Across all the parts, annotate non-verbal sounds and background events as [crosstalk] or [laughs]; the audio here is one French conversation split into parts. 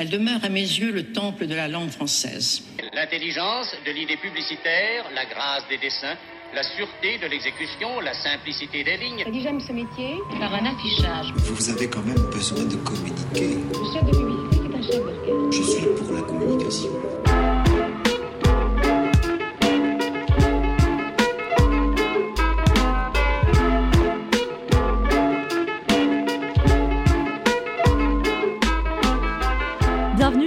Elle demeure à mes yeux le temple de la langue française. L'intelligence de l'idée publicitaire, la grâce des dessins, la sûreté de l'exécution, la simplicité des lignes. J'aime ce métier. Par un affichage. Vous avez quand même besoin de communiquer. Le chef de publicité est un chef d'orchestre. Je suis pour la communication.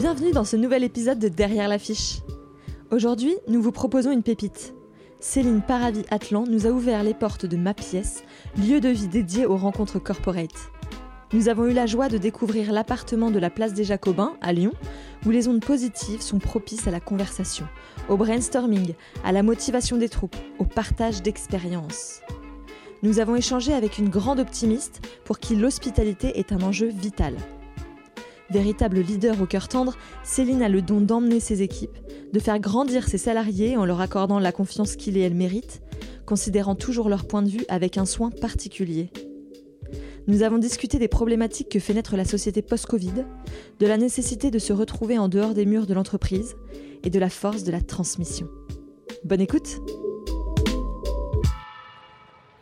Bienvenue dans ce nouvel épisode de Derrière l'affiche. Aujourd'hui, nous vous proposons une pépite. Céline Paravi Atlan nous a ouvert les portes de Ma Pièce, lieu de vie dédié aux rencontres corporate. Nous avons eu la joie de découvrir l'appartement de la place des Jacobins, à Lyon, où les ondes positives sont propices à la conversation, au brainstorming, à la motivation des troupes, au partage d'expériences. Nous avons échangé avec une grande optimiste pour qui l'hospitalité est un enjeu vital. Véritable leader au cœur tendre, Céline a le don d'emmener ses équipes, de faire grandir ses salariés en leur accordant la confiance qu'ils et elles méritent, considérant toujours leur point de vue avec un soin particulier. Nous avons discuté des problématiques que fait naître la société post-Covid, de la nécessité de se retrouver en dehors des murs de l'entreprise et de la force de la transmission. Bonne écoute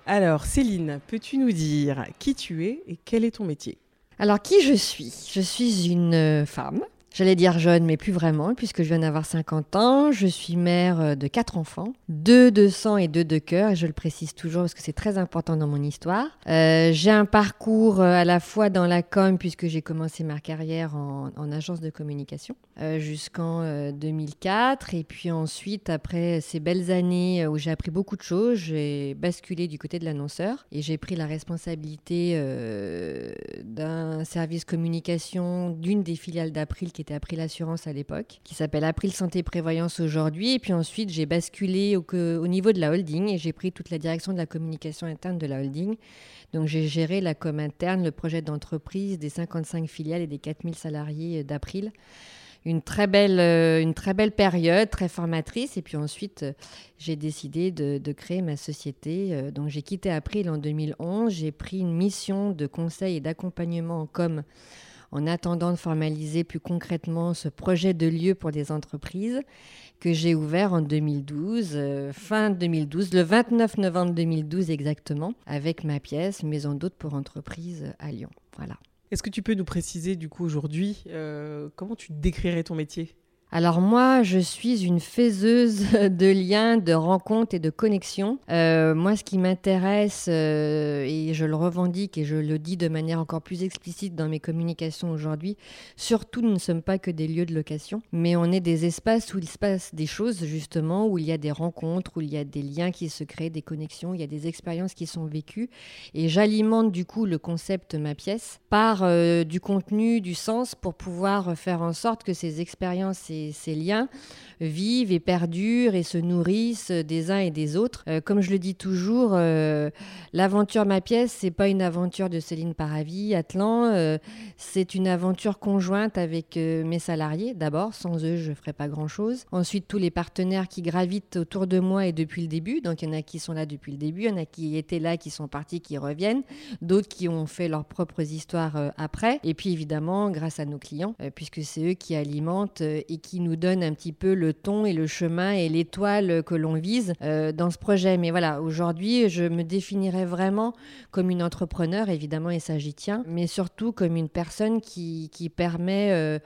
Alors Céline, peux-tu nous dire qui tu es et quel est ton métier? Alors, qui je suis? Je suis une euh, femme. J'allais dire jeune, mais plus vraiment, puisque je viens d'avoir 50 ans. Je suis mère euh, de quatre enfants, deux de sang et deux de cœur, et je le précise toujours parce que c'est très important dans mon histoire. Euh, j'ai un parcours euh, à la fois dans la com, puisque j'ai commencé ma carrière en, en agence de communication, jusqu'en euh, 2004. Et puis ensuite, après ces belles années où j'ai appris beaucoup de choses, j'ai basculé du côté de l'annonceur et j'ai pris la responsabilité d'un service communication d'une des filiales d'April qui était April Assurance à l'époque, qui s'appelle April Santé Prévoyance aujourd'hui. Et puis ensuite, j'ai basculé au, niveau de la holding et j'ai pris toute la direction de la communication interne de la holding. Donc j'ai géré la com interne, le projet d'entreprise des 55 filiales et des 4000 salariés d'April. Une très, belle, euh, une très belle période, très formatrice. Et puis ensuite, euh, j'ai décidé de, de créer ma société. Euh, Donc j'ai quitté April en 2011. J'ai pris une mission de conseil et d'accompagnement en com en attendant de formaliser plus concrètement ce projet de lieu pour les entreprises que j'ai ouvert en 2012, euh, fin 2012, le 29 novembre 2012 exactement, avec ma pièce Maison d'hôte pour entreprises à Lyon. Voilà. Est-ce que tu peux nous préciser du coup aujourd'hui euh, comment tu décrirais ton métier? Alors moi, je suis une faiseuse [laughs] de liens, de rencontres et de connexions. Euh, moi, ce qui m'intéresse, euh, et je le revendique et je le dis de manière encore plus explicite dans mes communications aujourd'hui, surtout nous ne sommes pas que des lieux de location, mais on est des espaces où il se passe des choses justement, où il y a des rencontres, où il y a des liens qui se créent, des connexions, il y a des expériences qui sont vécues. Et j'alimente du coup le concept ma pièce par euh, du contenu, du sens pour pouvoir faire en sorte que ces expériences et ces liens vivent et perdurent et se nourrissent des uns et des autres. Euh, comme je le dis toujours, euh, l'aventure ma pièce, c'est pas une aventure de Céline Paravi, Atlan, euh, c'est une aventure conjointe avec mes salariés d'abord. Sans eux, je ferais pas grand chose. Ensuite, tous les partenaires qui gravitent autour de moi et depuis le début. Donc, il y en a qui sont là depuis le début, il y en a qui étaient là, qui sont partis, qui reviennent, d'autres qui ont fait leurs propres histoires après. Et puis, évidemment, grâce à nos clients, puisque c'est eux qui alimentent et qui nous donne un petit peu le ton et le chemin et l'étoile que l'on vise euh, dans ce projet. Mais voilà, aujourd'hui, je me définirais vraiment comme une entrepreneur, évidemment, et ça j'y tiens, mais surtout comme une personne qui, qui permet... euh,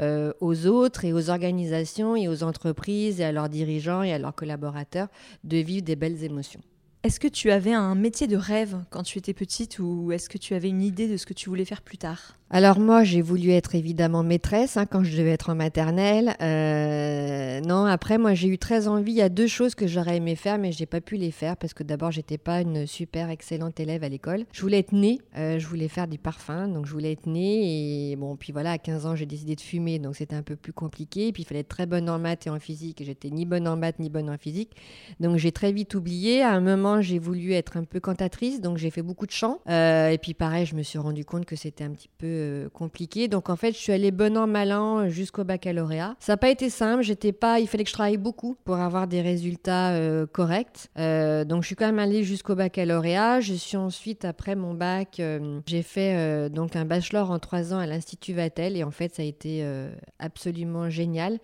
euh, aux autres et aux organisations et aux entreprises et à leurs dirigeants et à leurs collaborateurs de vivre des belles émotions. Est-ce que tu avais un métier de rêve quand tu étais petite ou est-ce que tu avais une idée de ce que tu voulais faire plus tard? Alors moi, j'ai voulu être évidemment maîtresse hein, quand je devais être en maternelle. Euh, non, après, moi, j'ai eu très envie. Il y a deux choses que j'aurais aimé faire, mais j'ai pas pu les faire parce que d'abord, j'étais pas une super excellente élève à l'école. Je voulais être née, euh, je voulais faire du parfum, donc je voulais être née. Et bon, puis voilà, à 15 ans, j'ai décidé de fumer, donc c'était un peu plus compliqué. Et puis il fallait être très bonne en maths et en physique, j'étais ni bonne en maths ni bonne en physique. Donc j'ai très vite oublié. À un moment, j'ai voulu être un peu cantatrice, donc j'ai fait beaucoup de chants. Euh, et puis pareil, je me suis rendu compte que c'était un petit peu euh, compliqué. Donc en fait, je suis allée bon an mal an jusqu'au baccalauréat. Ça n'a pas été simple. J'étais pas. Il fallait que je travaille beaucoup pour avoir des résultats euh, corrects. Euh, donc je suis quand même allée jusqu'au baccalauréat. Je suis ensuite après mon bac, euh, j'ai fait euh, donc un bachelor en trois ans à l'institut Vatel et en fait ça a été euh, absolument génial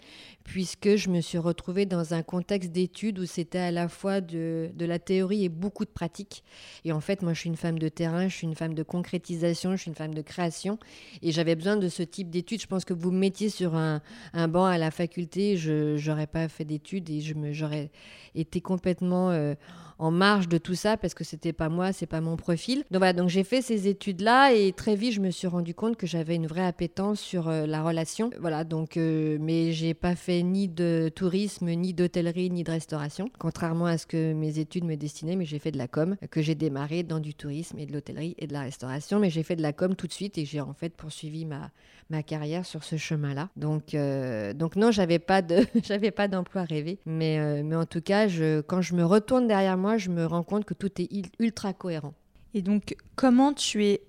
puisque je me suis retrouvée dans un contexte d'études où c'était à la fois de, de la théorie et beaucoup de pratique. Et en fait, moi, je suis une femme de terrain, je suis une femme de concrétisation, je suis une femme de création. Et j'avais besoin de ce type d'études. Je pense que vous me mettiez sur un, un banc à la faculté, je n'aurais pas fait d'études et j'aurais été complètement euh, en marge de tout ça parce que c'était pas moi, c'est pas mon profil. Donc voilà, donc j'ai fait ces études-là et très vite, je me suis rendu compte que j'avais une vraie appétence sur euh, la relation. Voilà, donc, euh, mais j'ai pas fait ni de tourisme, ni d'hôtellerie, ni de restauration, contrairement à ce que mes études me destinaient, mais j'ai fait de la com, que j'ai démarré dans du tourisme et de l'hôtellerie et de la restauration, mais j'ai fait de la com tout de suite et j'ai en fait poursuivi ma, ma carrière sur ce chemin-là. Donc, euh, donc non, j'avais pas de, [laughs] j'avais pas d'emploi rêvé, mais, euh, mais en tout cas, quand je me retourne derrière moi, je me rends compte que tout est ultra cohérent. Et donc, comment tu es,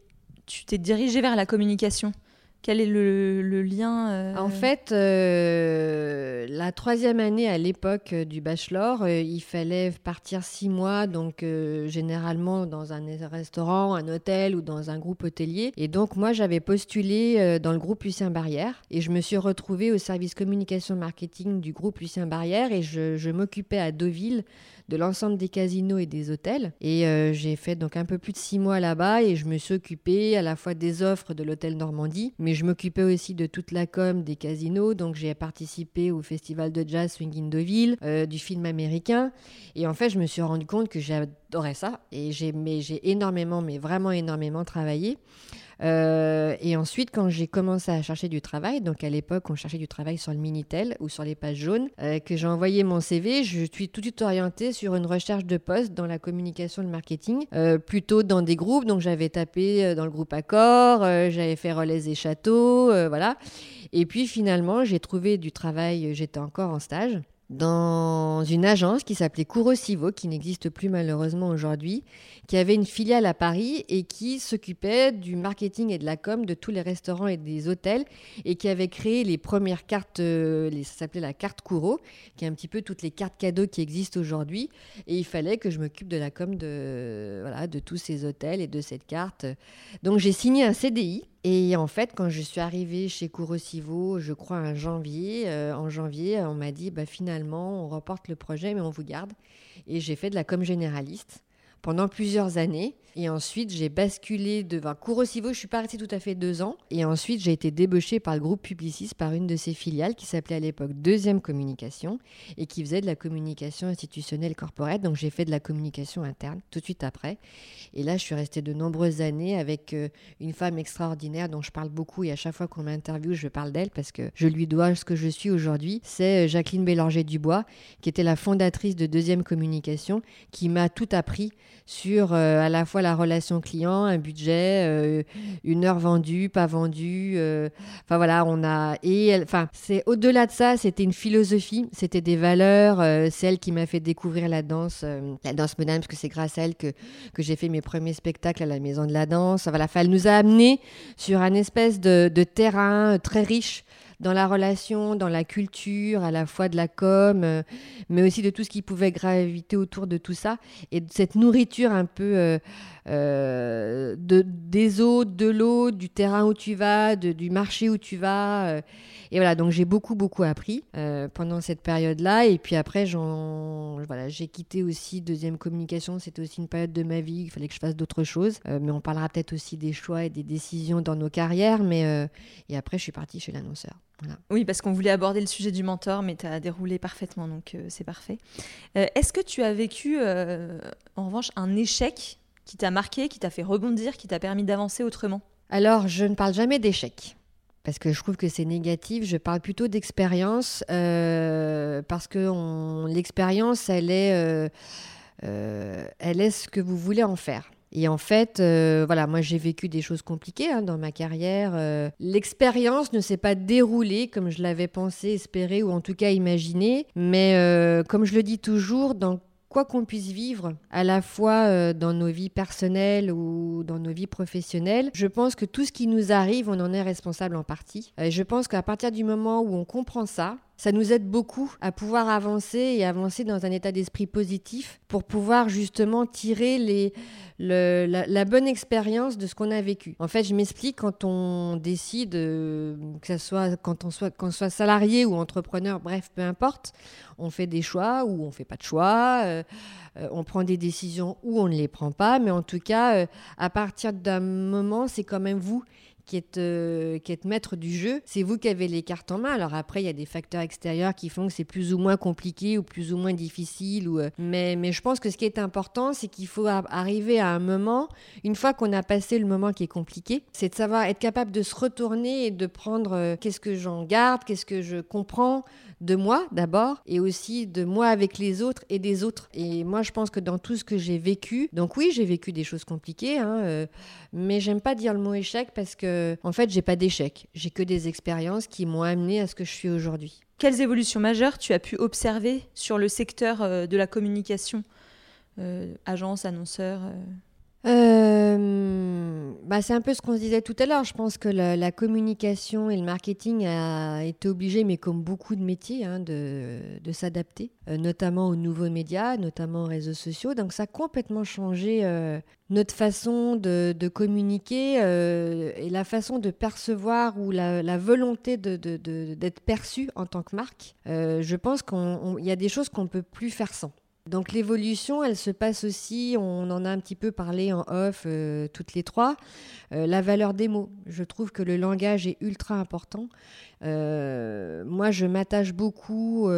tu t'es dirigée vers la communication? Quel est le, lien euh, En fait, euh, la troisième année à l'époque euh, du bachelor, il fallait partir six mois, donc généralement dans un restaurant, un hôtel ou dans un groupe hôtelier. Et donc moi, j'avais postulé dans le groupe Lucien Barrière et je me suis retrouvée au service communication marketing du groupe Lucien Barrière et je m'occupais à Deauville de l'ensemble des casinos et des hôtels. Et euh, j'ai fait donc un peu plus de six mois là-bas et je me suis occupée à la fois des offres de l'hôtel Normandie, mais je m'occupais aussi de toute la com des casinos. Donc j'ai participé au festival de jazz Swing in Deauville, euh, du film américain. Et en fait, je me suis rendu compte que j'adorais ça et j'ai énormément, mais vraiment énormément travaillé. Euh, et ensuite, quand j'ai commencé à chercher du travail, donc à l'époque, on cherchait du travail sur le Minitel ou sur les pages jaunes, euh, que j'ai envoyé mon CV, je suis tout de suite orientée sur une recherche de poste dans la communication le marketing, euh, plutôt dans des groupes. Donc j'avais tapé dans le groupe Accor, j'avais fait Relais et Châteaux, voilà. Et puis finalement, j'ai trouvé du travail, j'étais encore en stage dans une agence qui s'appelait Courosivo, qui n'existe plus malheureusement aujourd'hui, qui avait une filiale à Paris et qui s'occupait du marketing et de la com de tous les restaurants et des hôtels et qui avait créé les premières cartes, euh, ça s'appelait la carte Couro, qui est un petit peu toutes les cartes cadeaux qui existent aujourd'hui. Et il fallait que je m'occupe de la com de, voilà, de tous ces hôtels et de cette carte. Donc j'ai signé un CDI. Et en fait, quand je suis arrivée chez Courosivo, je crois en janvier, euh, en janvier, on m'a dit bah, finalement, on reporte le projet, mais on vous garde. Et j'ai fait de la com généraliste pendant plusieurs années. Et ensuite, j'ai basculé devant Courosivo. Je suis pas restée tout à fait deux ans. Et ensuite, j'ai été débauchée par le groupe Publicis, par une de ses filiales qui s'appelait à l'époque Deuxième Communication et qui faisait de la communication institutionnelle corporate. Donc, j'ai fait de la communication interne tout de suite après. Et là, je suis restée de nombreuses années avec euh, une femme extraordinaire dont je parle beaucoup. Et à chaque fois qu'on m'interviewe, je parle d'elle parce que je lui dois ce que je suis aujourd'hui. C'est euh, Jacqueline Bélanger-Dubois, qui était la fondatrice de Deuxième Communication, qui m'a tout appris sur euh, à la fois la relation client, un budget, euh, une heure vendue, pas vendue. euh, Enfin voilà, on a et enfin c'est au-delà de ça, c'était une philosophie, c'était des valeurs. euh, c'est elle qui m'a fait découvrir la danse, euh, la danse moderne, parce que c'est grâce à elle que que j'ai fait mes premiers spectacles à la Maison de la Danse. Voilà, enfin, elle nous a amenés sur un espèce de, terrain très riche dans la relation, dans la culture, à la fois de la com, mais aussi de tout ce qui pouvait graviter autour de tout ça, et de cette nourriture un peu euh, de, des eaux, de l'eau, du terrain où tu vas, du marché où tu vas. euh, et voilà, donc j'ai beaucoup, beaucoup appris euh, pendant cette période-là. Et puis après, j'en, voilà, j'ai quitté aussi deuxième communication. C'était aussi une période de ma vie. Il fallait que je fasse d'autres choses. Mais on parlera peut-être aussi des choix et des décisions dans nos carrières. Mais et après, je suis partie chez l'annonceur. Oui, parce qu'on voulait aborder le sujet du mentor, mais tu as déroulé parfaitement, donc c'est parfait. Est-ce que tu as vécu, en revanche, un échec qui t'a marqué, qui t'a fait rebondir, qui t'a permis d'avancer autrement Alors, je ne parle jamais d'échec. Parce que je trouve que c'est négatif. Je parle plutôt d'expérience. euh, parce que l'expérience, elle est, euh, euh, elle est ce que vous voulez en faire. Et en fait, voilà, moi j'ai vécu des choses compliquées hein, dans ma carrière. L'expérience ne s'est pas déroulée comme je l'avais pensé, espéré ou en tout cas imaginé. Mais comme je le dis toujours, dans quoi qu'on puisse vivre, à la fois euh, dans nos vies personnelles ou dans nos vies professionnelles, je pense que tout ce qui nous arrive, on en est responsable en partie. Et je pense qu'à partir du moment où on comprend ça, ça nous aide beaucoup à pouvoir avancer et avancer dans un état d'esprit positif pour pouvoir justement tirer la, bonne expérience de ce qu'on a vécu. En fait, je m'explique quand on décide, euh, que ce soit quand on soit, qu'on soit salarié ou entrepreneur, bref, peu importe, on fait des choix ou on fait pas de choix, euh, euh, on prend des décisions ou on ne les prend pas, mais en tout cas, à partir d'un moment, c'est quand même vous qui êtes, euh, qui êtes maître du jeu, c'est vous qui avez les cartes en main. Alors après, il y a des facteurs extérieurs qui font que c'est plus ou moins compliqué ou plus ou moins difficile. Euh, mais, mais je pense que ce qui est important, c'est qu'il faut arriver à un moment, une fois qu'on a passé le moment qui est compliqué, c'est de savoir être capable de se retourner et de prendre euh, qu'est-ce que j'en garde, qu'est-ce que je comprends de moi d'abord et aussi de moi avec les autres et des autres. Et moi, je pense que dans tout ce que j'ai vécu, donc oui, j'ai vécu des choses compliquées, hein, mais j'aime pas dire le mot échec parce que en fait, j'ai pas d'échec. J'ai que des expériences qui m'ont amené à ce que je suis aujourd'hui. Quelles évolutions majeures tu as pu observer sur le secteur euh, de la communication Euh, Agence, annonceur euh, bah, c'est un peu ce qu'on se disait tout à l'heure. Je pense que la, communication et le marketing a été obligé, mais comme beaucoup de métiers, hein, de, s'adapter, euh, notamment aux nouveaux médias, notamment aux réseaux sociaux. Donc ça a complètement changé euh, notre façon de, communiquer et la façon de percevoir ou la, volonté de- de- d'être perçu en tant que marque. Je pense qu'il y a des choses qu'on ne peut plus faire sans. Donc l'évolution, elle se passe aussi, on en a un petit peu parlé en off euh, toutes les trois, euh, la valeur des mots. Je trouve que le langage est ultra important. Euh, moi, je m'attache beaucoup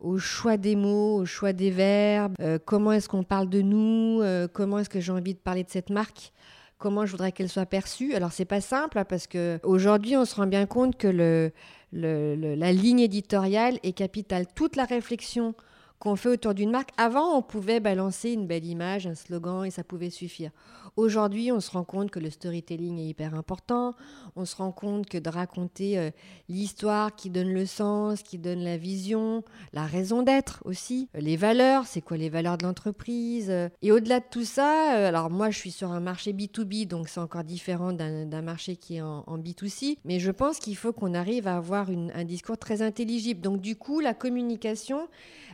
au choix des mots, au choix des verbes, comment est-ce qu'on parle de nous, comment est-ce que j'ai envie de parler de cette marque. Comment je voudrais qu'elle soit perçue. Alors c'est pas simple hein, parce que aujourd'hui on se rend bien compte que la ligne éditoriale est capitale. Toute la réflexion qu'on fait autour d'une marque. Avant, on pouvait balancer une belle image, un slogan et ça pouvait suffire. Aujourd'hui, on se rend compte que le storytelling est hyper important. On se rend compte que de raconter euh, l'histoire qui donne le sens, qui donne la vision, la raison d'être aussi, euh, les valeurs, c'est quoi les valeurs de l'entreprise. euh. Et au-delà de tout ça, alors moi, je suis sur un marché B2B, donc c'est encore différent d'un marché qui est en, en B2C. Mais je pense qu'il faut qu'on arrive à avoir un discours très intelligible. Donc du coup, la communication,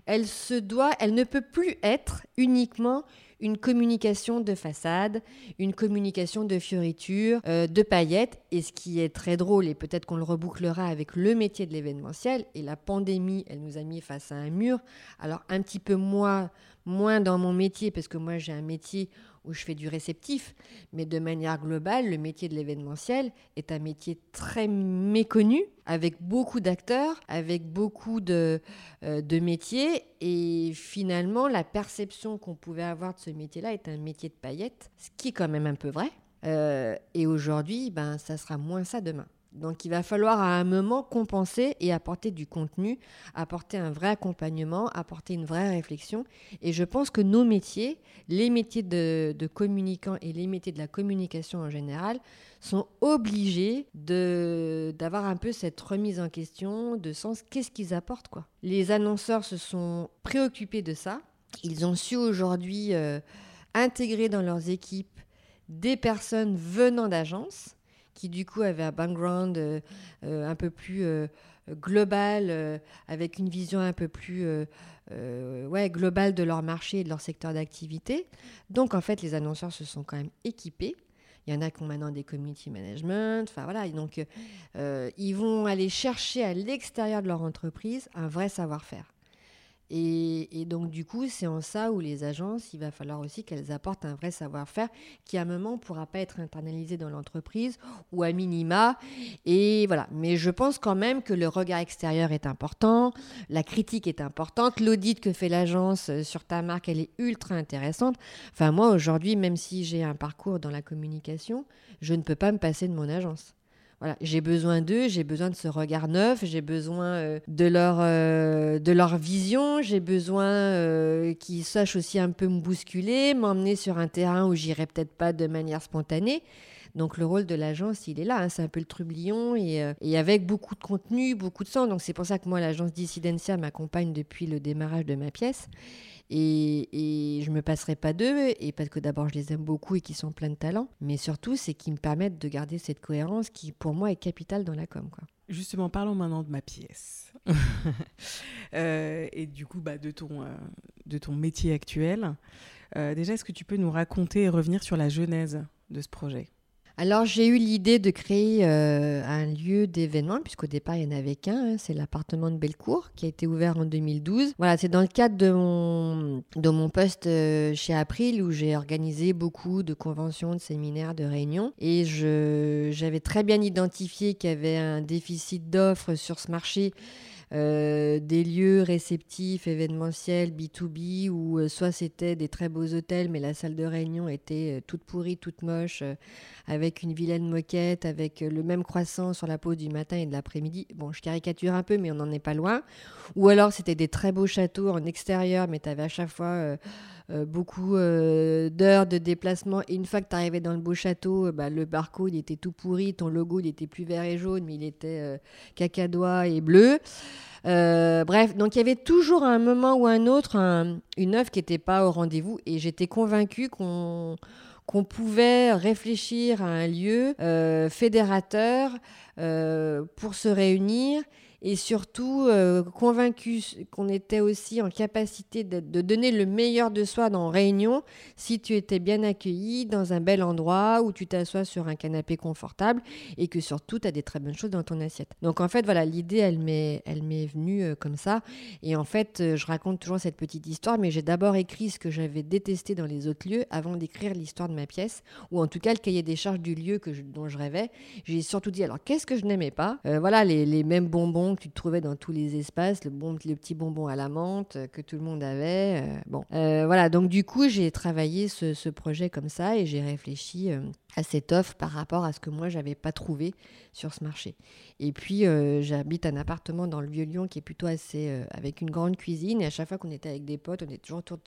elle se doit, elle ne peut plus être uniquement une communication de façade, une communication de fioritures, euh, de paillettes. Et ce qui est très drôle, et peut-être qu'on le rebouclera avec le métier de l'événementiel, et la pandémie, elle nous a mis face à un mur. Alors un petit peu moins, moins dans mon métier, parce que moi j'ai un métier où je fais du réceptif, mais de manière globale, le métier de l'événementiel est un métier très méconnu, avec beaucoup d'acteurs, avec beaucoup de, euh, de métiers, et finalement, la perception qu'on pouvait avoir de ce métier-là est un métier de paillettes, ce qui est quand même un peu vrai. Euh, et aujourd'hui, ben, ça sera moins ça demain. Donc il va falloir à un moment compenser et apporter du contenu, apporter un vrai accompagnement, apporter une vraie réflexion. Et je pense que nos métiers, les métiers de, communicants et les métiers de la communication en général, sont obligés d'avoir un peu cette remise en question de sens, qu'est-ce qu'ils apportent quoi. Les annonceurs se sont préoccupés de ça. Ils ont su aujourd'hui euh, intégrer dans leurs équipes des personnes venant d'agences qui du coup avaient un background euh, euh, un peu plus euh, global, avec une vision un peu plus globale de leur marché et de leur secteur d'activité. Donc en fait, les annonceurs se sont quand même équipés. Il y en a qui ont maintenant des community management. Enfin voilà, donc ils vont aller chercher à l'extérieur de leur entreprise un vrai savoir-faire. Et, donc du coup, c'est en ça où les agences, il va falloir aussi qu'elles apportent un vrai savoir-faire qui à un moment ne pourra pas être internalisé dans l'entreprise ou à minima. Et voilà. Mais je pense quand même que le regard extérieur est important, la critique est importante, l'audit que fait l'agence sur ta marque, elle est ultra intéressante. Enfin moi aujourd'hui, même si j'ai un parcours dans la communication, je ne peux pas me passer de mon agence. J'ai besoin d'eux, j'ai besoin de ce regard neuf, j'ai besoin euh, de, leur, euh, de leur vision, j'ai besoin euh, qu'ils sachent aussi un peu me bousculer, m'emmener sur un terrain où j'irai peut-être pas de manière spontanée. Donc le rôle de l'agence, il est là, hein, c'est un peu le trublion et, et avec beaucoup de contenu, beaucoup de sang. Donc c'est pour ça que moi, l'agence Dissidencia m'accompagne depuis le démarrage de ma pièce. Et, et je me passerai pas d'eux, et parce que d'abord je les aime beaucoup et qu'ils sont pleins de talent, mais surtout c'est qu'ils me permettent de garder cette cohérence qui pour moi est capitale dans la com. Quoi. Justement, parlons maintenant de ma pièce. [laughs] Euh, et du coup, bah, de, ton, euh, de ton métier actuel. Euh, déjà, est-ce que tu peux nous raconter et revenir sur la genèse de ce projet? Alors j'ai eu l'idée de créer euh, un lieu d'événement, puisqu'au départ il n'y en avait qu'un, hein, c'est l'appartement de Bellecour qui a été ouvert en 2012. Voilà, c'est dans le cadre de mon, de mon poste euh, chez April où j'ai organisé beaucoup de conventions, de séminaires, de réunions. Et j'avais très bien identifié qu'il y avait un déficit d'offres sur ce marché. Euh, des lieux réceptifs, événementiels, B2B, où euh, soit c'était des très beaux hôtels, mais la salle de réunion était euh, toute pourrie, toute moche, avec une vilaine moquette, avec le même croissant sur la pause du matin et de l'après-midi. Bon, je caricature un peu, mais on n'en est pas loin. Ou alors c'était des très beaux châteaux en extérieur, mais tu avais à chaque fois beaucoup euh, d'heures de déplacement. Et une fois que tu arrivais dans le beau château, euh, bah, le barcode était tout pourri, ton logo il était plus vert et jaune, mais il était euh, cacadois et bleu. Euh, bref, donc il y avait toujours à un moment ou un autre un- une œuvre qui n'était pas au rendez-vous et j'étais convaincue qu'on pouvait réfléchir à un lieu euh, fédérateur euh, pour se réunir et surtout euh, convaincu qu'on était aussi en capacité de, donner le meilleur de soi dans réunion si tu étais bien accueilli dans un bel endroit où tu t'assois sur un canapé confortable et que surtout tu as des très bonnes choses dans ton assiette. Donc en fait voilà, l'idée elle m'est venue euh, comme ça et en fait euh, je raconte toujours cette petite histoire mais j'ai d'abord écrit ce que j'avais détesté dans les autres lieux avant d'écrire l'histoire de ma pièce ou en tout cas le cahier des charges du lieu que dont je rêvais. J'ai surtout dit alors qu'est-ce que je n'aimais pas? Euh, Voilà les, les mêmes bonbons que tu trouvais dans tous les espaces, le, petit bonbon à la menthe que tout le monde avait. euh, bon, Euh, voilà donc du coup j'ai travaillé ce, projet comme ça et j'ai réfléchi euh, à cette offre par rapport à ce que moi j'avais pas trouvé sur ce marché. Et puis j'habite un appartement dans le vieux Lyon qui est plutôt assez avec une grande cuisine et à chaque fois qu'on était avec des potes, on était toujours autour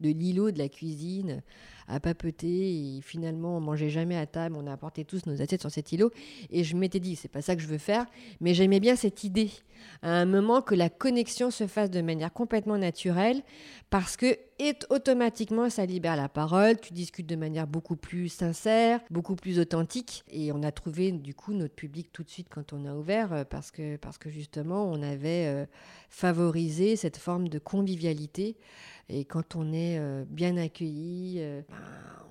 de l'îlot de la cuisine à papeter et finalement on mangeait jamais à table, on apportait tous nos assiettes sur cet îlot. Et je m'étais dit c'est pas ça que je veux faire, mais j'aimais bien cette idée. À un moment que la connexion se fasse de manière complètement naturelle parce que et automatiquement ça libère la parole, tu discutes de manière beaucoup plus sincère, beaucoup plus authentique. Et on a trouvé du coup notre public tout de suite quand on a ouvert euh, parce que parce que justement on avait euh, favorisé cette forme de convivialité et quand on est euh, bien accueilli, euh, ben,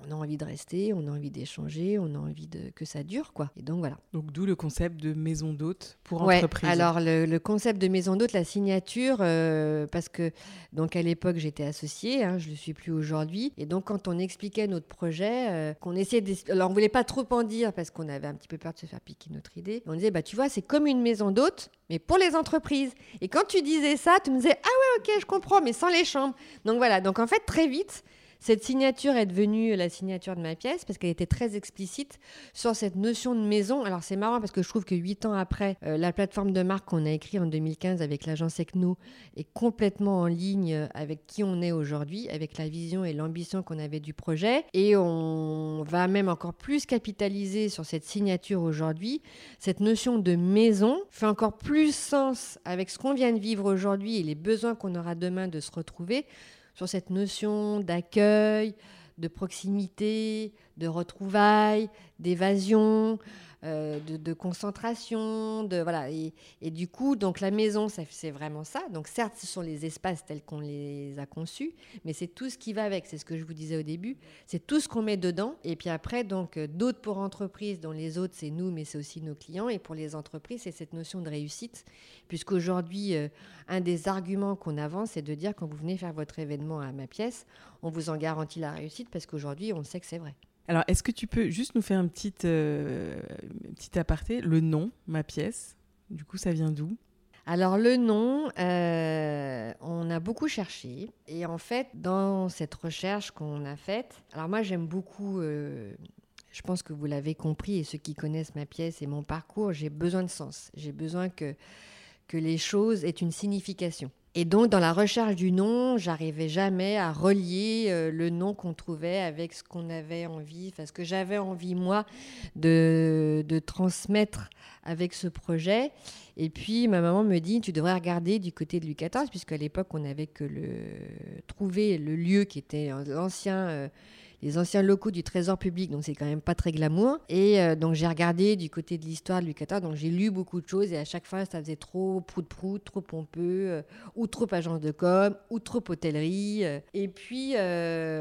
on a envie de rester, on a envie d'échanger, on a envie de que ça dure quoi. Et donc voilà. Donc d'où le concept de maison d'hôte pour Ouais, entreprise. alors le, le concept de maison d'hôte, la signature, euh, parce que donc à l'époque j'étais associée, hein, je le suis plus aujourd'hui, et donc quand on expliquait notre projet, euh, qu'on essayait, alors on voulait pas trop en dire parce qu'on avait un petit peu peur de se faire piquer notre idée, on disait bah tu vois c'est comme une maison d'hôte, mais pour les entreprises. Et quand tu disais ça, tu me disais ah ouais ok je comprends, mais sans les chambres. Donc voilà, donc en fait très vite. Cette signature est devenue la signature de ma pièce parce qu'elle était très explicite sur cette notion de maison. Alors c'est marrant parce que je trouve que huit ans après, euh, la plateforme de marque qu'on a écrit en 2015 avec l'agence Ecno est complètement en ligne euh, avec qui on est aujourd'hui, avec la vision et l'ambition qu'on avait du projet. Et on va même encore plus capitaliser sur cette signature aujourd'hui. Cette notion de maison fait encore plus sens avec ce qu'on vient de vivre aujourd'hui et les besoins qu'on aura demain de se retrouver sur cette notion d'accueil, de proximité, de retrouvailles, d'évasion, euh, de, concentration, de voilà. Et, du coup, donc la maison, c'est vraiment ça. Donc certes, ce sont les espaces tels qu'on les a conçus, mais c'est tout ce qui va avec. C'est ce que je vous disais au début. C'est tout ce qu'on met dedans. Et puis après, donc euh, d'autres pour entreprises, dont les autres, c'est nous, mais c'est aussi nos clients. Et pour les entreprises, c'est cette notion de réussite, puisqu'aujourd'hui, euh, un des arguments qu'on avance, c'est de dire quand vous venez faire votre événement à ma pièce, on vous en garantit la réussite parce qu'aujourd'hui, on sait que c'est vrai. Alors, est-ce que tu peux juste nous faire un petit, euh, aparté? Le nom, ma pièce, du coup, ça vient d'où? Alors le nom, euh, on a beaucoup cherché et en fait dans cette recherche qu'on a faite, alors moi j'aime beaucoup, euh, je pense que vous l'avez compris et ceux qui connaissent ma pièce et mon parcours, j'ai besoin de sens, j'ai besoin que, que les choses aient une signification. Et donc dans la recherche du nom, j'arrivais jamais à relier euh, le nom qu'on trouvait avec ce qu'on avait envie, parce que j'avais envie moi de, de transmettre avec ce projet. Et puis ma maman me dit, tu devrais regarder du côté de Louis XIV, puisqu'à l'époque on n'avait que le trouvé le lieu qui était l'ancien, euh, les anciens locaux du Trésor public, donc c'est quand même pas très glamour. Et euh, donc j'ai regardé du côté de l'histoire de Louis XIV, donc j'ai lu beaucoup de choses et à chaque fois ça faisait trop prout-prout, trop pompeux, euh, ou trop agence de com, ou trop hôtellerie. euh. Et puis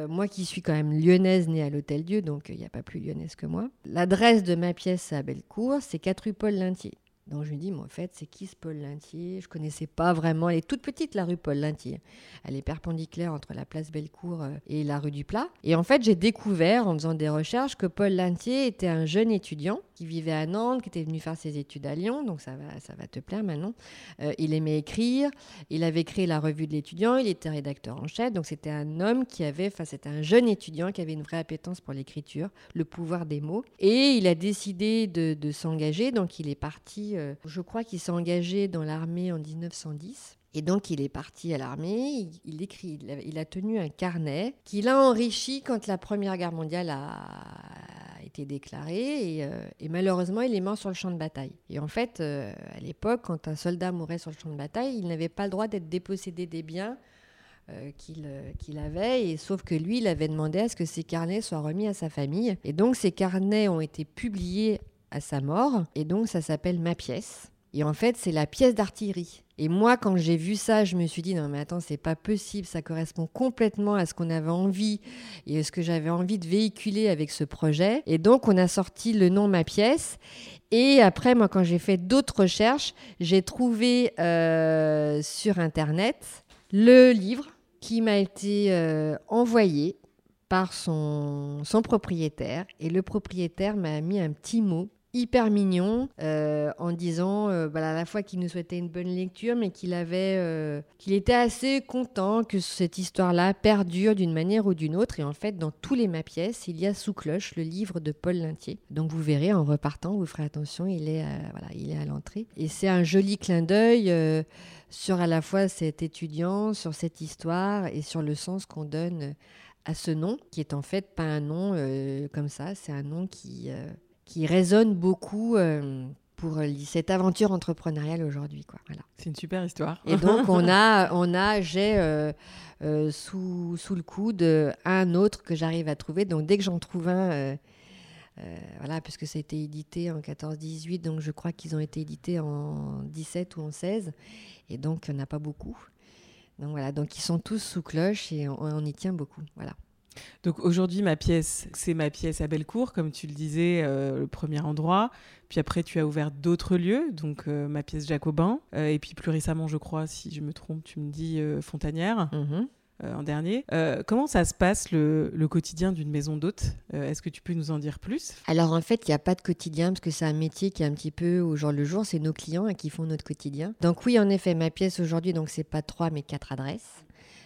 moi qui suis quand même lyonnaise née à l'Hôtel Dieu, donc il n'y a pas plus lyonnaise que moi. L'adresse de ma pièce à Bellecour, c'est 4 rue Paul Lintier. Donc je me dis, mais en fait, c'est qui ce Paul Lintier? Je connaissais pas vraiment. Elle est toute petite, la rue Paul Lintier. Elle est perpendiculaire entre la place Bellecour euh, et la rue du Plat. Et en fait, j'ai découvert, en faisant des recherches, que Paul Lintier était un jeune étudiant qui vivait à Nantes, qui était venu faire ses études à Lyon. Donc ça va, ça va te plaire maintenant. Euh, il aimait écrire. Il avait créé la revue de l'étudiant. Il était rédacteur en chef. Donc c'était un homme qui avait, enfin c'était un jeune étudiant qui avait une vraie appétence pour l'écriture, le pouvoir des mots. Et il a décidé de, de s'engager. Donc il est parti, euh, je crois qu'il s'est engagé dans l'armée en 1910. Et donc il est parti à l'armée, il, écrit, il a, tenu un carnet qu'il a enrichi quand la Première Guerre mondiale a été déclarée et, euh, et malheureusement il est mort sur le champ de bataille. Et en fait, euh, à l'époque, quand un soldat mourait sur le champ de bataille, il n'avait pas le droit d'être dépossédé des biens qu'il avait, sauf que lui, il avait demandé à ce que ces carnets soient remis à sa famille. Et donc ces carnets ont été publiés à sa mort, et donc ça s'appelle Ma pièce. Et en fait, c'est la pièce d'artillerie. Et moi, quand j'ai vu ça, je me suis dit non mais attends, c'est pas possible, ça correspond complètement à ce qu'on avait envie et à ce que j'avais envie de véhiculer avec ce projet. Et donc on a sorti le nom Ma pièce. Et après, moi, quand j'ai fait d'autres recherches, j'ai trouvé euh, sur internet le livre qui m'a été euh, envoyé par son, son propriétaire. Et le propriétaire m'a mis un petit mot hyper mignon euh, en disant euh, voilà, à la fois qu'il nous souhaitait une bonne lecture mais qu'il avait euh, qu'il était assez content que cette histoire-là perdure d'une manière ou d'une autre. Et en fait dans tous les ma pièces il y a sous cloche le livre de Paul Lintier. Donc vous verrez en repartant vous ferez attention il est à, voilà il est à l'entrée. Et c'est un joli clin d'œil euh, sur à la fois cet étudiant sur cette histoire et sur le sens qu'on donne à ce nom qui est en fait pas un nom euh, comme ça. C'est un nom qui euh, qui résonne beaucoup euh, pour euh, cette aventure entrepreneuriale aujourd'hui. Quoi. Voilà. C'est une super histoire. Et donc, on a, [laughs] on a j'ai euh, euh, sous, sous le coude un autre que j'arrive à trouver. Donc, dès que j'en trouve un, euh, voilà, puisque ça a été édité en 14-18, donc je crois qu'ils ont été édités en 17 ou en 16. Et donc, il n'y en a pas beaucoup. Donc, voilà, donc ils sont tous sous cloche et on, on y tient beaucoup. Voilà. Donc aujourd'hui, ma pièce, c'est ma pièce à Bellecour, comme tu le disais, euh, le premier endroit. Puis après, tu as ouvert d'autres lieux, donc euh, ma pièce Jacobin. Euh, et puis plus récemment, je crois, si je me trompe, tu me dis Fontanière Mhm. en dernier. Comment ça se passe le, le quotidien d'une maison d'hôte? Est-ce que tu peux nous en dire plus? Alors en fait, il n'y a pas de quotidien parce que c'est un métier qui est un petit peu au jour le jour. C'est nos clients hein, qui font notre quotidien. Donc oui, en effet, ma pièce aujourd'hui, donc c'est pas trois mais quatre adresses.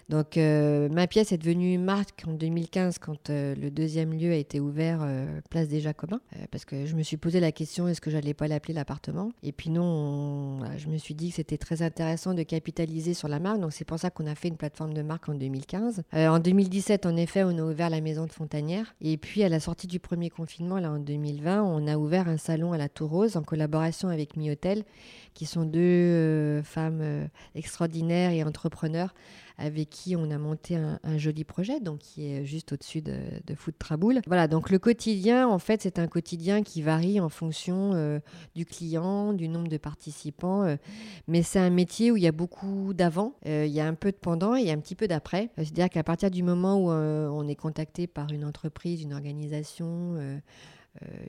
Donc euh, ma pièce est devenue marque en 2015 quand euh, le deuxième lieu a été ouvert euh, place des Jacobins. Parce que je me suis posé la question est-ce que j'allais pas l'appeler l'appartement? Et puis non on- voilà, je me suis dit que c'était très intéressant de capitaliser sur la marque. Donc c'est pour ça qu'on a fait une plateforme de marque en 2015 Euh, en 2017 en effet on a ouvert la maison de Fontanière et puis à la sortie du premier confinement là en 2020 on a ouvert un salon à la Tour Rose en collaboration avec Mi Hôtel qui sont deux femmes extraordinaires et entrepreneurs avec qui on a monté un, joli projet, donc qui est juste au-dessus de, de Food Traboul. Voilà, donc le quotidien, en fait, c'est un quotidien qui varie en fonction euh, du client, du nombre de participants, euh, mais c'est un métier où il y a beaucoup d'avant, euh, il y a un peu de pendant et un petit peu d'après. C'est-à-dire qu'à partir du moment où on est contacté par une entreprise, une organisation,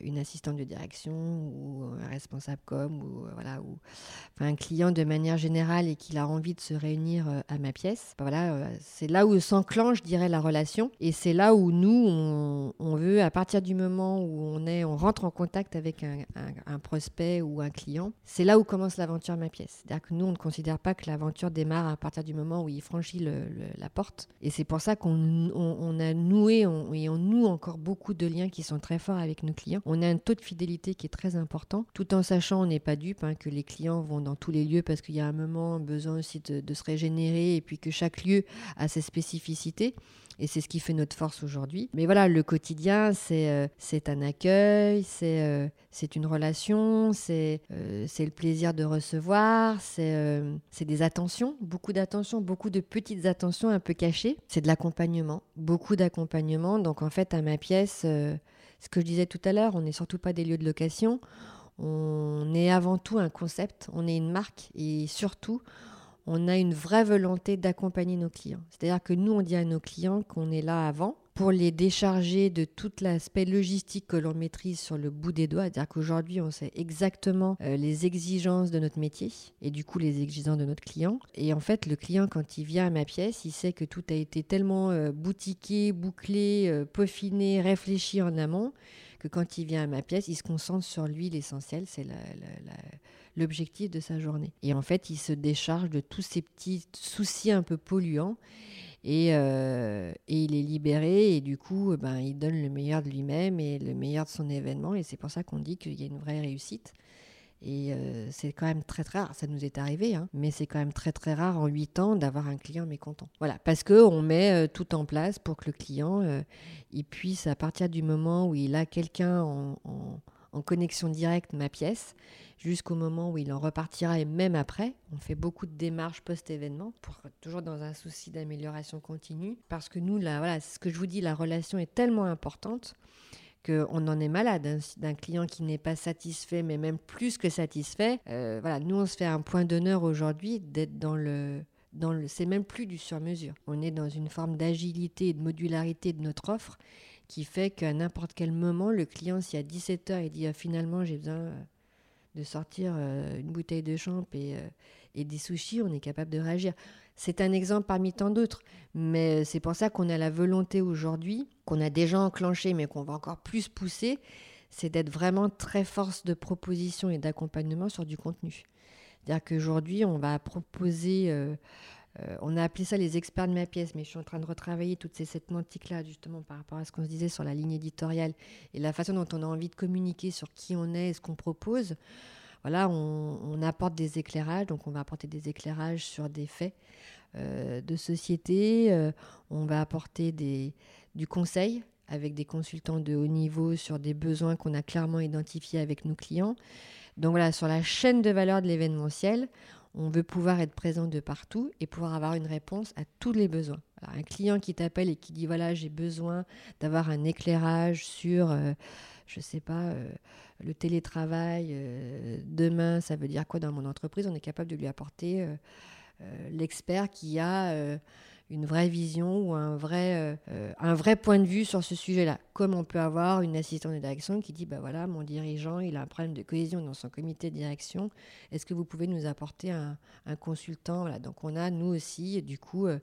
une assistante de direction ou un responsable com ou euh, voilà ou un client de manière générale et qu'il a envie de se réunir euh, à ma pièce, ben voilà, euh, c'est là où s'enclenche, je dirais, la relation et c'est là où nous on, veut à partir du moment où on est, on rentre en contact avec un, prospect ou un client, c'est là où commence l'aventure ma pièce. C'est-à-dire que nous on ne considère pas que l'aventure démarre à partir du moment où il franchit la porte et c'est pour ça qu'on on, on a noué et on noue encore beaucoup de liens qui sont très forts avec nos clients. On a un taux de fidélité qui est très important, tout en sachant, on n'est pas dupe, hein, que les clients vont dans tous les lieux parce qu'il y a un moment besoin aussi de, se régénérer et puis que chaque lieu a ses spécificités. Et c'est ce qui fait notre force aujourd'hui. Mais voilà, le quotidien, c'est euh, un accueil, c'est euh, une relation, c'est euh, c'est le plaisir de recevoir, c'est c'est des attentions, beaucoup d'attentions, beaucoup de petites attentions un peu cachées. C'est de l'accompagnement, beaucoup d'accompagnement. Donc en fait, à ma pièce, ce que je disais tout à l'heure, on n'est surtout pas des lieux de location. On est avant tout un concept, on est une marque et surtout, on a une vraie volonté d'accompagner nos clients. C'est-à-dire que nous, on dit à nos clients qu'on est là avant pour les décharger de tout l'aspect logistique que l'on maîtrise sur le bout des doigts. C'est-à-dire qu'aujourd'hui, on sait exactement euh, les exigences de notre métier et du coup les exigences de notre client. Et en fait, le client, quand il vient à ma pièce, il sait que tout a été tellement euh, boutiqué, bouclé, euh, peaufiné, réfléchi en amont que quand il vient à ma pièce, il se concentre sur lui, l'essentiel, c'est l'objectif de sa journée. Et en fait, il se décharge de tous ces petits soucis un peu polluants et, euh, et il est libéré et du coup, ben, il donne le meilleur de lui-même et le meilleur de son événement et c'est pour ça qu'on dit qu'il y a une vraie réussite. Et euh, c'est quand même très très rare, ça nous est arrivé, hein, mais c'est quand même très très rare en 8 ans d'avoir un client mécontent. Voilà, parce qu'on met euh, tout en place pour que le client euh, il puisse, à partir du moment où il a quelqu'un en- en connexion directe, ma pièce, jusqu'au moment où il en repartira et même après, on fait beaucoup de démarches post-événement pour toujours dans un souci d'amélioration continue. Parce que nous, là, voilà, ce que je vous dis, la relation est tellement importante qu'on en est malade hein, d'un client qui n'est pas satisfait, mais même plus que satisfait. Euh, voilà, nous, on se fait un point d'honneur aujourd'hui d'être dans le dans le, c'est même plus du sur-mesure. On est dans une forme d'agilité et de modularité de notre offre qui fait qu'à n'importe quel moment, le client, si à 17h, il dit ah, finalement j'ai besoin euh, de sortir euh, une bouteille de champ et, euh, et des sushis, on est capable de réagir. C'est un exemple parmi tant d'autres, mais c'est pour ça qu'on a la volonté aujourd'hui, qu'on a déjà enclenché, mais qu'on va encore plus pousser, c'est d'être vraiment très force de proposition et d'accompagnement sur du contenu. C'est-à-dire qu'aujourd'hui, on va proposer, euh, on a appelé ça les experts de ma pièce, mais je suis en train de retravailler toutes ces sémantiques-là, justement, par rapport à ce qu'on se disait sur la ligne éditoriale et la façon dont on a envie de communiquer sur qui on est et ce qu'on propose. Voilà, on, apporte des éclairages, donc on va apporter des éclairages sur des faits euh, de société, euh, on va apporter des, du conseil avec des consultants de haut niveau sur des besoins qu'on a clairement identifiés avec nos clients. Donc voilà, sur la chaîne de valeur de l'événementiel, on veut pouvoir être présent de partout et pouvoir avoir une réponse à tous les besoins. Un client qui t'appelle et qui dit voilà, j'ai besoin d'avoir un éclairage sur, euh, je sais pas, euh, le télétravail, euh, demain, ça veut dire quoi dans mon entreprise? On est capable de lui apporter euh, l'expert qui a une vraie vision ou un vrai, euh, euh, un vrai point de vue sur ce sujet-là. Comme on peut avoir une assistante de direction qui dit, bah voilà, mon dirigeant, il a un problème de cohésion dans son comité de direction. Est-ce que vous pouvez nous apporter un, un consultant? Voilà. Donc on a, nous aussi, du coup, euh,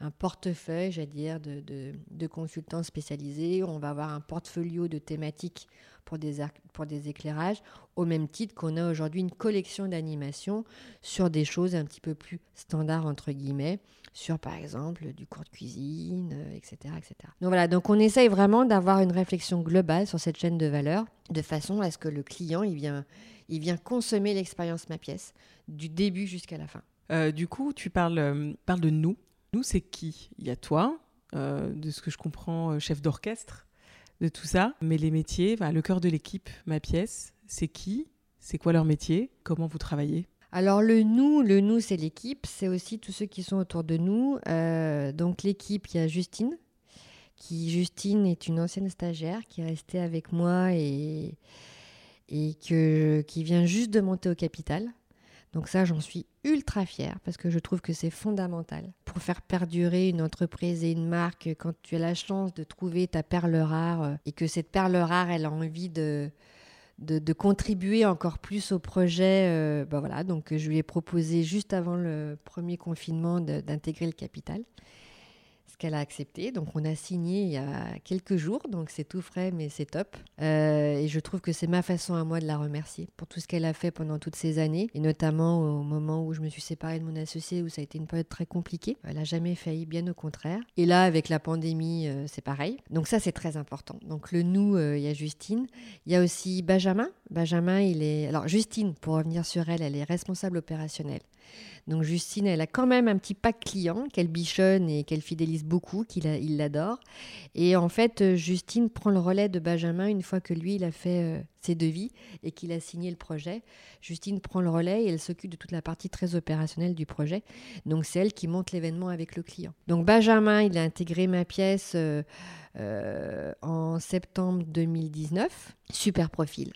un portefeuille, j'allais dire, de, de, consultants spécialisés. On va avoir un portfolio de thématiques pour des, pour des éclairages, au même titre qu'on a aujourd'hui une collection d'animations sur des choses un petit peu plus standards, entre guillemets, sur par exemple du cours de cuisine, euh, etc., etc. Donc voilà, donc on essaye vraiment d'avoir une réflexion globale sur cette chaîne de valeur, de façon à ce que le client, il vient, il vient consommer l'expérience ma pièce, du début jusqu'à la fin. Euh, du coup, tu parles, euh, parles de nous. Nous, c'est qui? Il y a toi, de ce que je comprends, chef d'orchestre de tout ça, mais les métiers, le cœur de l'équipe, ma pièce, c'est qui? C'est quoi leur métier? Comment vous travaillez? Alors le nous, le nous c'est l'équipe, c'est aussi tous ceux qui sont autour de nous. Euh, donc l'équipe, il y a Justine, qui Justine est une ancienne stagiaire qui est restée avec moi et, et que, qui vient juste de monter au capital. Donc ça, j'en suis ultra fière parce que je trouve que c'est fondamental pour faire perdurer une entreprise et une marque quand tu as la chance de trouver ta perle rare euh, et que cette perle rare, elle a envie de, de, contribuer encore plus au projet. Euh, ben voilà, donc je lui ai proposé juste avant le premier confinement d'intégrer le capital qu'elle a accepté. Donc on a signé il y a quelques jours, donc c'est tout frais, mais c'est top. Euh, et je trouve que c'est ma façon à moi de la remercier pour tout ce qu'elle a fait pendant toutes ces années, et notamment au moment où je me suis séparée de mon associé, où ça a été une période très compliquée. Elle a jamais failli, bien au contraire. Et là, avec la pandémie, euh, c'est pareil. Donc ça, c'est très important. Donc le nous, euh, il y a Justine. Il y a aussi Benjamin. Benjamin, il est... Alors Justine, pour revenir sur elle, elle est responsable opérationnelle. Donc Justine, elle a quand même un petit pack client qu'elle bichonne et qu'elle fidélise beaucoup, qu'il il l'adore. Et en fait, euh, Justine prend le relais de Benjamin une fois que lui, il a fait euh, ses devis et qu'il a signé le projet. Justine prend le relais et elle s'occupe de toute la partie très opérationnelle du projet. Donc c'est elle qui monte l'événement avec le client. Donc Benjamin, il a intégré ma pièce euh, en septembre 2019. Super profil.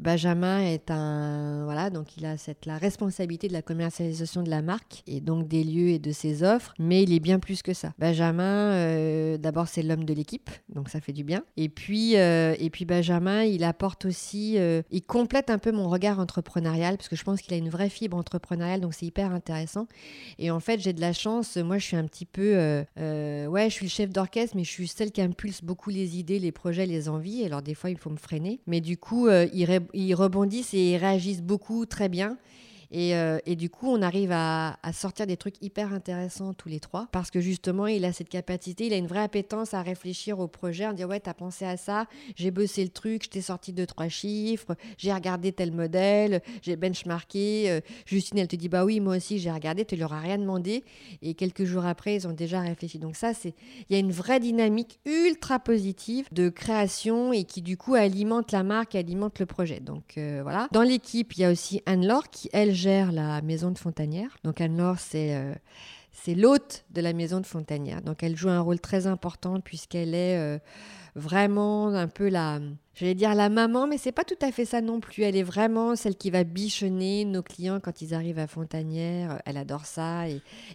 Benjamin est un voilà donc il a cette la responsabilité de la commercialisation de la marque et donc des lieux et de ses offres, mais il est bien plus que ça. Benjamin, euh, d'abord c'est l'homme de l'équipe, donc ça fait du bien. Et puis euh, et puis Benjamin, il apporte aussi, euh, il complète un peu mon regard entrepreneurial parce que je pense qu'il a une vraie fibre entrepreneuriale, donc c'est hyper intéressant. Et en fait j'ai de la chance, moi je suis un petit peu ouais je suis le chef d'orchestre, mais je suis celle qui impulse beaucoup les idées, les projets, les envies. Alors des fois il faut me freiner, mais du coup il ils rebondissent et réagissent beaucoup, très bien. Euh, et, du coup, on arrive à, sortir des trucs hyper intéressants tous les trois parce que justement, il a cette capacité, il a une vraie appétence à réfléchir au projet, à dire ouais, t'as pensé à ça, j'ai bossé le truc, je t'ai sorti deux trois chiffres, j'ai regardé tel modèle, j'ai benchmarké. Euh, Justine, elle te dit bah oui, moi aussi j'ai regardé, tu leur as rien demandé et quelques jours après, ils ont déjà réfléchi. Donc ça, c'est il y a une vraie dynamique ultra positive de création et qui du coup alimente la marque, alimente le projet. Donc euh, voilà. Dans l'équipe, il y a aussi Anne-Laure qui elle la maison de Fontanière. Donc Anne-Laure, c'est euh, c'est l'hôte de la maison de Fontanière. Donc elle joue un rôle très important puisqu'elle est euh, vraiment un peu la, j'allais dire la maman, mais c'est pas tout à fait ça non plus. Elle est vraiment celle qui va bichonner nos clients quand ils arrivent à Fontanière. Elle adore ça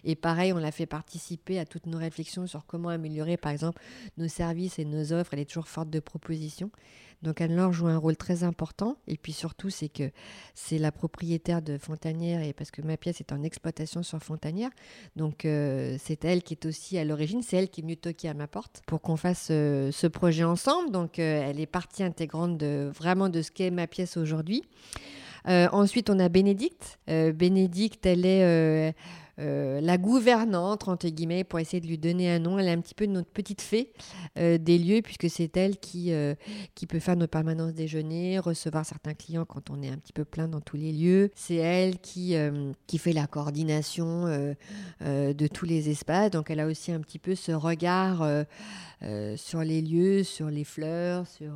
et, pareil, on la fait participer à toutes nos réflexions sur comment améliorer, par exemple, nos services et nos offres. Elle est toujours forte de propositions. Donc Anne-Laure joue un rôle très important. Et puis surtout, c'est que c'est la propriétaire de Fontanière, et parce que ma pièce est en exploitation sur Fontanière. Donc euh, c'est elle qui est aussi à l'origine, c'est elle qui est venue toquer à ma porte pour qu'on fasse euh, ce projet ensemble. Donc euh, elle est partie intégrante de, vraiment de ce qu'est ma pièce aujourd'hui. ensuite, on a Bénédicte. Bénédicte, elle est euh, la gouvernante, entre guillemets, pour essayer de lui donner un nom. Elle est un petit peu notre petite fée euh, des lieux, puisque c'est elle qui, euh, qui peut faire nos permanences déjeuner, recevoir certains clients quand on est un petit peu plein dans tous les lieux. C'est elle qui, qui fait la coordination de tous les espaces. Donc elle a aussi un petit peu ce regard sur les lieux, sur les fleurs, sur,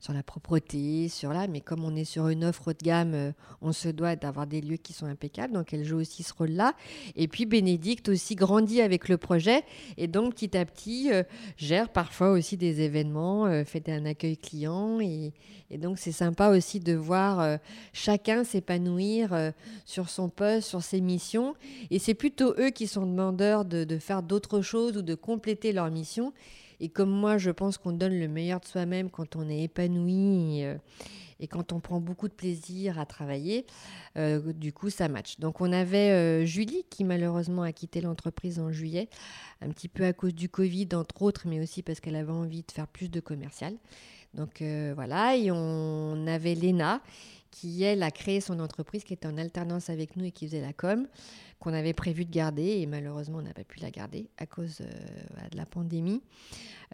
sur la propreté, sur là. Mais comme on est sur une offre haut de gamme, on se doit d'avoir des lieux qui sont impeccables. Donc elle joue aussi ce rôle-là. Et puis Bénédicte aussi grandit avec le projet et donc petit à petit euh, gère parfois aussi des événements, euh, fait un accueil client et, donc c'est sympa aussi de voir euh, chacun s'épanouir sur son poste, sur ses missions et c'est plutôt eux qui sont demandeurs de, faire d'autres choses ou de compléter leur mission. Et comme moi, je pense qu'on donne le meilleur de soi-même quand on est épanoui et quand on prend beaucoup de plaisir à travailler, euh, du coup, ça match. Donc, on avait euh, Julie qui malheureusement a quitté l'entreprise en juillet, un petit peu à cause du Covid, entre autres, mais aussi parce qu'elle avait envie de faire plus de commercial. Donc, euh, voilà. Et on avait Léna qui, elle, a créé son entreprise, qui était en alternance avec nous et qui faisait la com, qu'on avait prévu de garder. Et malheureusement, on n'a pas pu la garder à cause de la pandémie.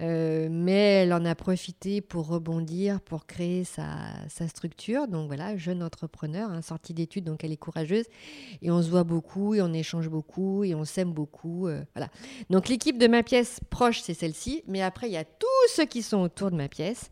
Euh, mais elle en a profité pour rebondir, pour créer sa, structure. Donc voilà, jeune entrepreneur, hein, sortie d'études, donc elle est courageuse. Et on se voit beaucoup, et on échange beaucoup, et on s'aime beaucoup. euh, voilà. Donc l'équipe de ma pièce proche, c'est celle-ci. Mais après, il y a tous ceux qui sont autour de ma pièce.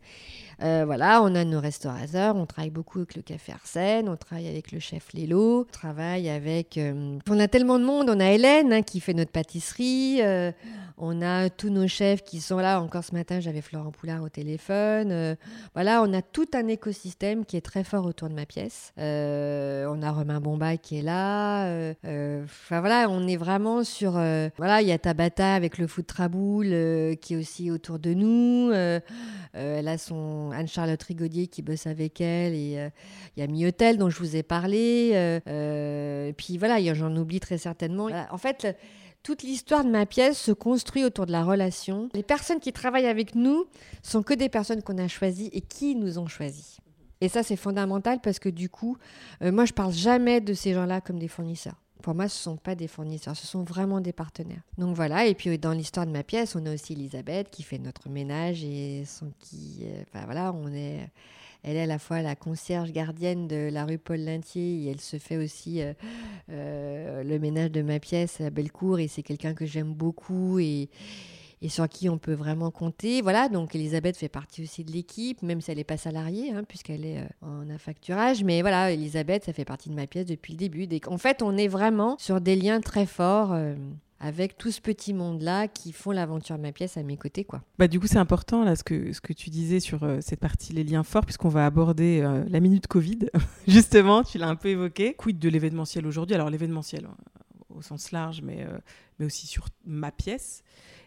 Euh, voilà, on a nos restaurateurs, on travaille beaucoup avec le café Arsène, on travaille avec le chef Lélo, on travaille avec... euh, tellement de monde, on a Hélène hein, qui fait notre pâtisserie, euh, on a tous nos chefs qui sont là. Encore ce matin, j'avais Florent Poulard au téléphone. euh, voilà, on a tout un écosystème qui est très fort autour de ma pièce. Euh, on a Romain Bombay qui est là. Enfin voilà, on est vraiment sur... voilà, il y a Tabata avec le foot Traboul qui est aussi autour de nous. elle a son Anne-Charlotte Rigaudier qui bosse avec elle et il y a Miotel dont je vous ai parlé. puis voilà, j'en oublie très certainement. Voilà, En fait, le- toute l'histoire de ma pièce se construit autour de la relation. Les personnes qui travaillent avec nous sont que des personnes qu'on a choisies et qui nous ont choisis. Et ça, c'est fondamental parce que du coup, euh, moi, je parle jamais de ces gens-là comme des fournisseurs. Pour moi, ce ne sont pas des fournisseurs, ce sont vraiment des partenaires. Donc voilà, et puis euh, dans l'histoire de ma pièce, on a aussi Elisabeth qui fait notre ménage et son qui. euh, Enfin voilà, on est. Elle est à la fois la concierge gardienne de la rue Paul Lintier et elle se fait aussi euh, euh, le ménage de ma pièce à Bellecour et c'est quelqu'un que j'aime beaucoup et, sur qui on peut vraiment compter. Voilà, donc Elisabeth fait partie aussi de l'équipe, même si elle n'est pas salariée, hein, puisqu'elle est euh, en affacturage. Mais voilà, Elisabeth, ça fait partie de ma pièce depuis le début. En fait, on est vraiment sur des liens très forts. Avec tout ce petit monde-là qui font l'aventure de ma pièce à mes côtés, quoi. Bah, du coup, c'est important là ce que, ce que tu disais sur euh, cette partie, les liens forts, puisqu'on va aborder euh, la minute Covid. [laughs] Justement, tu l'as un peu évoqué. Quid de l'événementiel aujourd'hui? Alors, l'événementiel euh, au sens large, mais, euh, mais aussi sur ma pièce.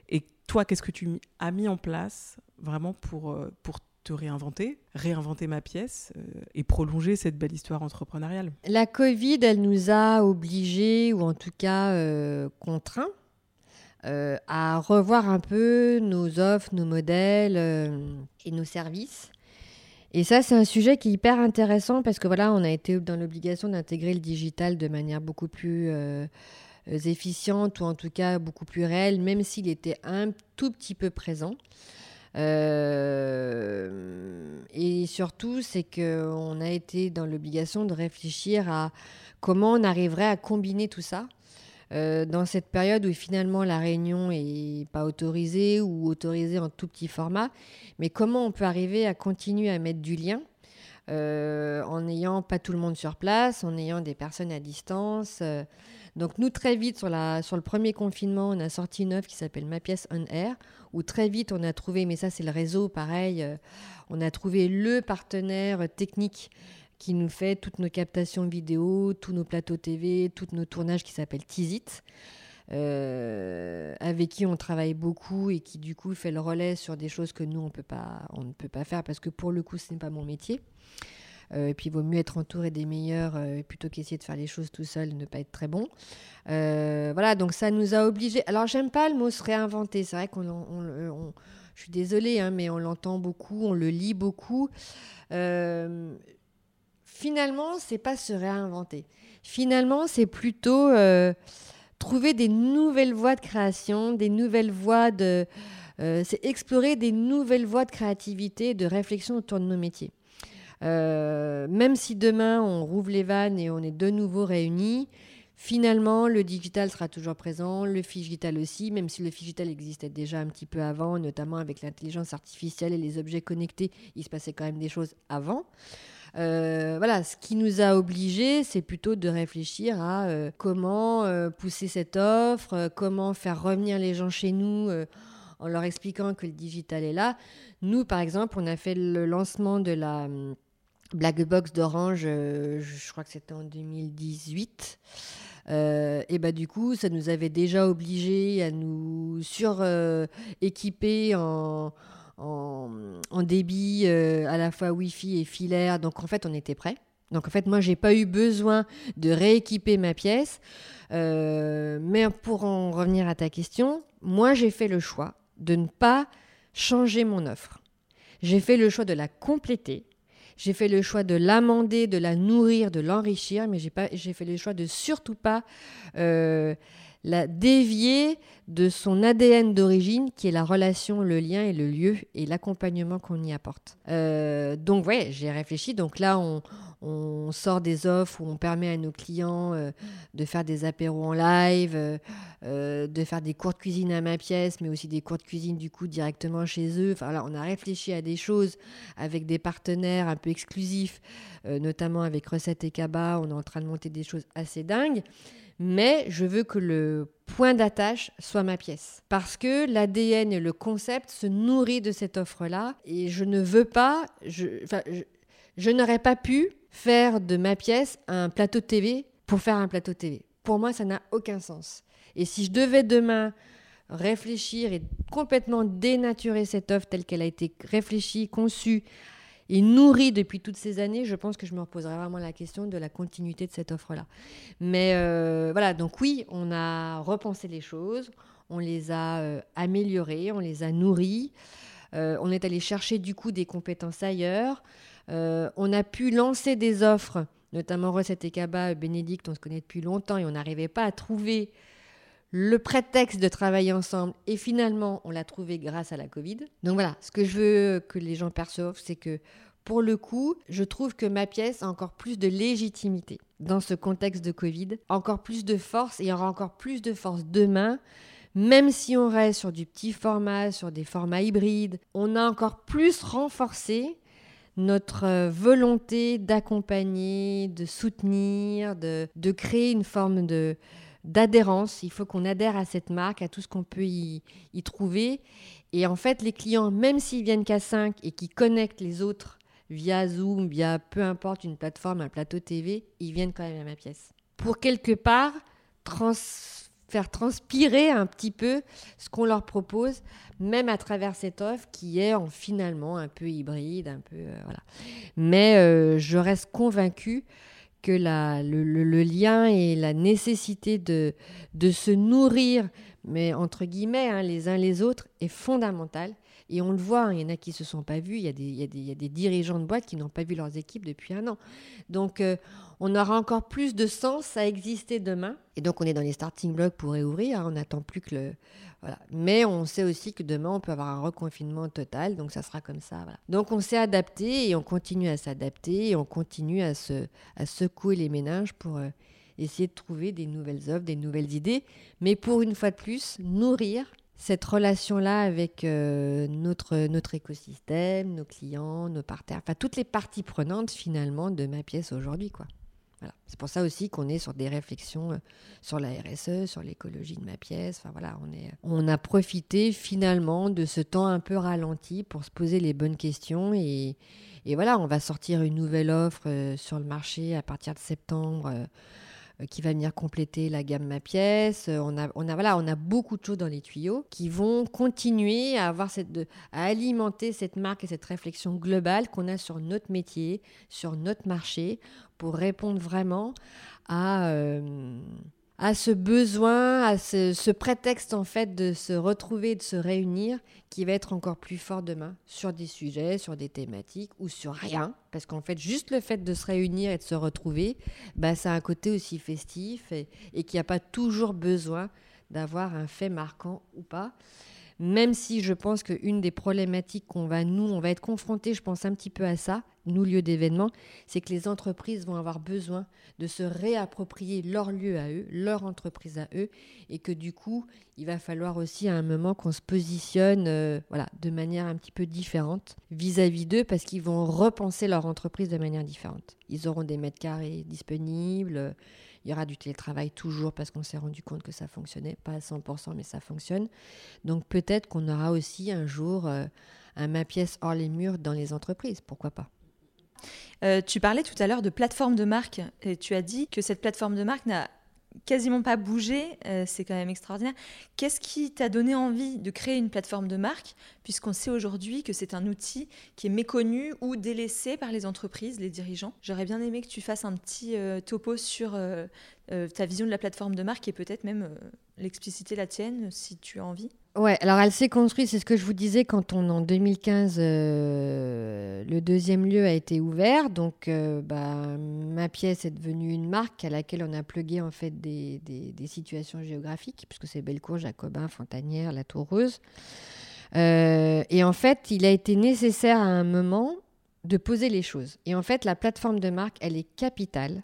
Et toi, qu'est-ce que tu as mis en place vraiment pour, euh, pour te réinventer, réinventer ma pièce euh, et prolonger cette belle histoire entrepreneuriale La Covid, elle nous a obligés, ou en tout cas euh, contraints, euh, à revoir un peu nos offres, nos modèles et nos services. Et ça, c'est un sujet qui est hyper intéressant parce que voilà, on a été dans l'obligation d'intégrer le digital de manière beaucoup plus efficiente ou en tout cas beaucoup plus réelle, même s'il était un tout petit peu présent. Euh, et surtout, c'est qu'on a été dans l'obligation de réfléchir à comment on arriverait à combiner tout ça euh, dans cette période où finalement la réunion est pas autorisée ou autorisée en tout petit format, mais comment on peut arriver à continuer à mettre du lien euh, en n'ayant pas tout le monde sur place, en ayant des personnes à distance. Donc nous, très vite, sur, le premier confinement, on a sorti une offre qui s'appelle Ma pièce on air, où très vite on a trouvé, mais ça c'est le réseau, pareil, euh, on a trouvé le partenaire technique qui nous fait toutes nos captations vidéo, tous nos plateaux TV, tous nos tournages qui s'appelle Tizit, euh, avec qui on travaille beaucoup et qui du coup fait le relais sur des choses que nous on ne peut pas faire parce que pour le coup ce n'est pas mon métier. Euh, et puis il vaut mieux être entouré des meilleurs euh, plutôt qu'essayer de faire les choses tout seul, ne pas être très bon. Euh, voilà, donc ça nous a obligés. Alors j'aime pas le mot se réinventer. C'est vrai qu'on, on- on- on- je suis désolée, hein, mais on l'entend beaucoup, on le lit beaucoup. Euh, finalement, c'est pas se réinventer. Finalement, c'est plutôt trouver des nouvelles voies de création, des nouvelles voies de. c'est explorer des nouvelles voies de créativité, de réflexion autour de nos métiers. Euh, même si demain on rouvre les vannes et on est de nouveau réunis, finalement le digital sera toujours présent, le digital aussi, même si le digital existait déjà un petit peu avant, notamment avec l'intelligence artificielle et les objets connectés, il se passait quand même des choses avant. Euh, voilà, ce qui nous a obligés, c'est plutôt de réfléchir à euh, comment pousser cette offre, comment faire revenir les gens chez nous en leur expliquant que le digital est là. Nous, par exemple, on a fait le lancement de la hum, Black Box d'Orange, euh, je crois que c'était en 2018. Euh, et bah du coup, ça nous avait déjà obligés à nous sur-équiper en, en, en débit euh, à la fois Wi-Fi et filaire. Donc en fait, on était prêts. Donc en fait, moi, j'ai pas eu besoin de rééquiper ma pièce. Euh, mais pour en revenir à ta question, moi, j'ai fait le choix de ne pas changer mon offre. J'ai fait le choix de la compléter. J'ai fait le choix de l'amender, de la nourrir, de l'enrichir, mais j'ai fait le choix de surtout pas euh, la dévier de son ADN d'origine, qui est la relation, le lien et le lieu et l'accompagnement qu'on y apporte. Euh, donc, ouais, j'ai réfléchi. Donc là, on, sort des offres où on permet à nos clients euh, de faire des apéros en live, euh, de faire des cours de cuisine à ma pièce, mais aussi des cours de cuisine du coup directement chez eux. Enfin, là, on a réfléchi à des choses avec des partenaires un peu exclusifs, notamment avec Recettes et Kaba. On est en train de monter des choses assez dingues mais je veux que le point d'attache soit ma pièce. Parce que l'ADN et le concept se nourrit de cette offre-là, et je ne veux pas, je, je, n'aurais pas pu faire de ma pièce un plateau TV pour faire un plateau TV. Pour moi, ça n'a aucun sens. Et si je devais demain réfléchir et complètement dénaturer cette offre telle qu'elle a été réfléchie, conçue, et nourri depuis toutes ces années, je pense que je me reposerai vraiment la question de la continuité de cette offre-là. Mais euh, voilà, donc oui, on a repensé les choses, on les a euh, améliorées, on les a nourries, euh, on est allé chercher du coup des compétences ailleurs, on a pu lancer des offres, notamment Recette et Kaba, Bénédicte, on se connaît depuis longtemps et on n'arrivait pas à trouver le prétexte de travailler ensemble et finalement on l'a trouvé grâce à la Covid. Donc voilà, ce que je veux que les gens perçoivent, c'est que pour le coup, je trouve que ma pièce a encore plus de légitimité dans ce contexte de Covid, encore plus de force et aura encore plus de force demain. Même si on reste sur du petit format, sur des formats hybrides, on a encore plus renforcé notre volonté d'accompagner, de soutenir, de, de créer une forme de, d'adhérence. Il faut qu'on adhère à cette marque, à tout ce qu'on peut y, trouver. Et en fait, les clients, même s'ils viennent qu'à 5 et qui connectent les autres via Zoom, via peu importe une plateforme, un plateau TV, ils viennent quand même à ma pièce. Pour quelque part faire transpirer un petit peu ce qu'on leur propose, même à travers cette offre qui est en, finalement un peu hybride, un peu euh, voilà. Mais euh, je reste convaincue que le, lien et la nécessité de, de se nourrir, mais entre guillemets, hein, les uns les autres, est fondamentale. Et on le voit, hein, il y en a qui ne se sont pas vus, il y, a des, il, y y a des dirigeants de boîtes qui n'ont pas vu leurs équipes depuis un an. Donc euh, on aura encore plus de sens à exister demain. Et donc on est dans les starting blocks pour réouvrir, hein, on n'attend plus que le, mais on sait aussi que demain, on peut avoir un reconfinement total, donc ça sera comme ça. Donc on s'est adapté et on continue à s'adapter et on continue à, se, secouer les méninges pour euh, essayer de trouver des nouvelles offres, des nouvelles idées, mais pour une fois de plus, nourrir cette relation-là avec euh, notre, notre écosystème, nos clients, nos partenaires, enfin toutes les parties prenantes finalement de ma pièce aujourd'hui. quoi. C'est pour ça aussi qu'on est sur des réflexions euh, sur la RSE, sur l'écologie de ma pièce. Enfin voilà, on, est, on a profité finalement de ce temps un peu ralenti pour se poser les bonnes questions et, et voilà, on va sortir une nouvelle offre euh, sur le marché à partir de septembre qui va venir compléter la gamme Ma Pièce. On a, on, a, voilà, on a beaucoup de choses dans les tuyaux qui vont continuer à, avoir cette, à alimenter cette marque et cette réflexion globale qu'on a sur notre métier, sur notre marché, pour répondre vraiment à, euh, à ce besoin, à ce, prétexte en fait de se retrouver, de se réunir, qui va être encore plus fort demain sur des sujets, sur des thématiques ou sur rien. Parce qu'en fait, juste le fait de se réunir et de se retrouver, bah, ça a un côté aussi festif et, et qu'il n'y a pas toujours besoin d'avoir un fait marquant ou pas même si je pense qu'une des problématiques qu'on va, nous, on va être confrontés, je pense un petit peu à ça, nous, lieux d'événements, c'est que les entreprises vont avoir besoin de se réapproprier leur lieu à eux, leur entreprise à eux, et que du coup, il va falloir aussi à un moment qu'on se positionne euh, voilà, de manière un petit peu différente vis-à-vis d'eux, parce qu'ils vont repenser leur entreprise de manière différente. Ils auront des mètres carrés disponibles il y aura du télétravail toujours parce qu'on s'est rendu compte que ça fonctionnait, pas à 100%, mais ça fonctionne. Donc peut-être qu'on aura aussi un jour euh, un ma pièce hors les murs dans les entreprises, pourquoi pas. Euh, tu parlais tout à l'heure de plateforme de marque et tu as dit que cette plateforme de marque n'a quasiment pas bougé, euh, c'est quand même extraordinaire. Qu'est-ce qui t'a donné envie de créer une plateforme de marque, puisqu'on sait aujourd'hui que c'est un outil qui est méconnu ou délaissé par les entreprises, les dirigeants? J'aurais bien aimé que tu fasses un petit euh, topo sur euh, ta vision de la plateforme de marque et peut-être même l'expliciter la tienne si tu as envie. Ouais, alors elle s'est construite, c'est ce que je vous disais quand on en 2015 euh, le deuxième lieu a été ouvert, donc euh, bah, ma pièce est devenue une marque à laquelle on a plugué en fait des, des- situations géographiques, puisque c'est Bellecour, Jacobin, Fontanière, La Toureuse. Euh, et en fait, il a été nécessaire à un moment de poser les choses. Et en fait, la plateforme de marque, elle est capitale,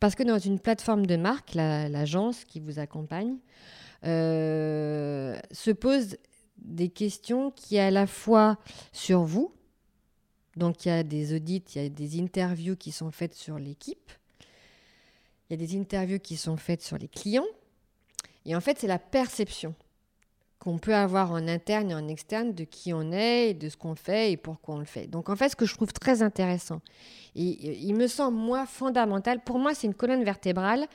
parce que dans une plateforme de marque, la- l'agence qui vous accompagne, euh, se pose des questions qui à la fois sur vous, donc il y a des audits, il y a des interviews qui sont faites sur l'équipe, il y a des interviews qui sont faites sur les clients, et en fait c'est la perception qu'on peut avoir en interne et en externe de qui on est, de ce qu'on fait et pourquoi on le fait. Donc en fait ce que je trouve très intéressant, et il me semble moi fondamental, pour moi c'est une colonne vertébrale,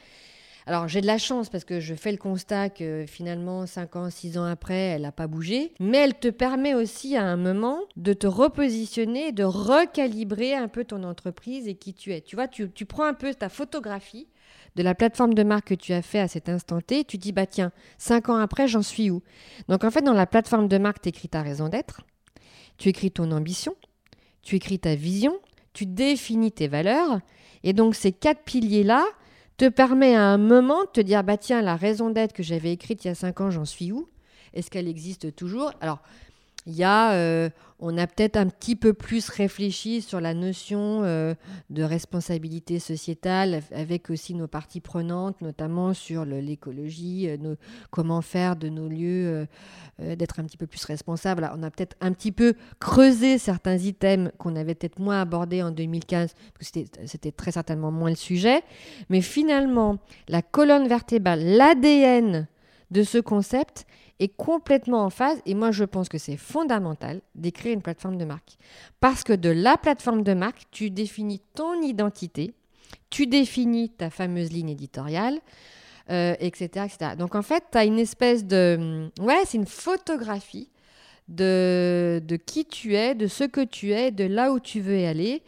alors j'ai de la chance parce que je fais le constat que finalement 5 ans, 6 ans après, elle n'a pas bougé. Mais elle te permet aussi à un moment de te repositionner, de recalibrer un peu ton entreprise et qui tu es. Tu vois, tu, tu prends un peu ta photographie de la plateforme de marque que tu as fait à cet instant T, tu dis, bah tiens, 5 ans après, j'en suis où? Donc en fait, dans la plateforme de marque, tu écris ta raison d'être, tu écris ton ambition, tu écris ta vision, tu définis tes valeurs. Et donc ces quatre piliers-là, te permet à un moment de te dire bah tiens la raison d'être que j'avais écrite il y a cinq ans j'en suis où? Est-ce qu'elle existe toujours? Alors il y a euh, on a peut-être un petit peu plus réfléchi sur la notion euh, de responsabilité sociétale avec aussi nos parties prenantes notamment sur l'écologie euh, comment faire de nos lieux d'être un petit peu plus responsables. On a peut-être un petit peu creusé certains items qu'on avait peut-être moins abordés en 2015 parce que c'était très certainement moins le sujet. Mais finalement, la colonne vertébrale, l'ADN de ce concept est complètement en phase. Et moi, je pense que c'est fondamental d'écrire une plateforme de marque. Parce que de la plateforme de marque, tu définis ton identité, tu définis ta fameuse ligne éditoriale, euh, etc., etc. Donc en fait, tu as une espèce de... Ouais, c'est une photographie de, de qui tu es, de ce que tu es, de là où tu veux aller.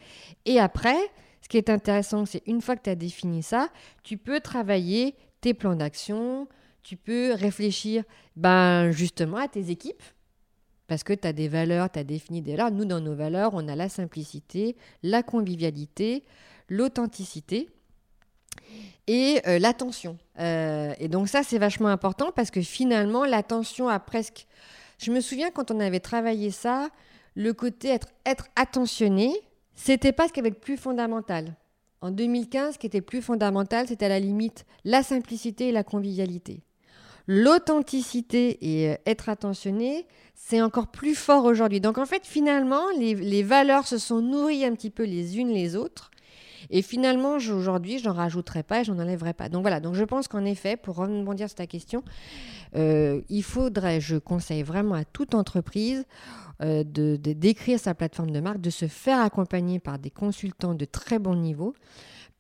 Et après, ce qui est intéressant, c'est une fois que tu as défini ça, tu peux travailler tes plans d'action, tu peux réfléchir ben, justement à tes équipes. Parce que tu as des valeurs, tu as défini des valeurs. Nous, dans nos valeurs, on a la simplicité, la convivialité, l'authenticité et euh, l'attention. Euh, et donc ça, c'est vachement important parce que finalement, l'attention a presque... Je me souviens quand on avait travaillé ça, le côté être, être attentionné, c'était pas ce qui avait le plus fondamental. En 2015, ce qui était plus fondamental, c'était à la limite la simplicité et la convivialité. L'authenticité et euh, être attentionné, c'est encore plus fort aujourd'hui. Donc en fait, finalement, les, valeurs se sont nourries un petit peu les unes les autres. Et finalement, aujourd'hui, je n'en rajouterai pas et je n'en enlèverai pas. Donc voilà, donc je pense qu'en effet, pour rebondir sur ta question, euh, il faudrait, je conseille vraiment à toute entreprise euh, de- d'écrire sa plateforme de marque, de se faire accompagner par des consultants de très bon niveau,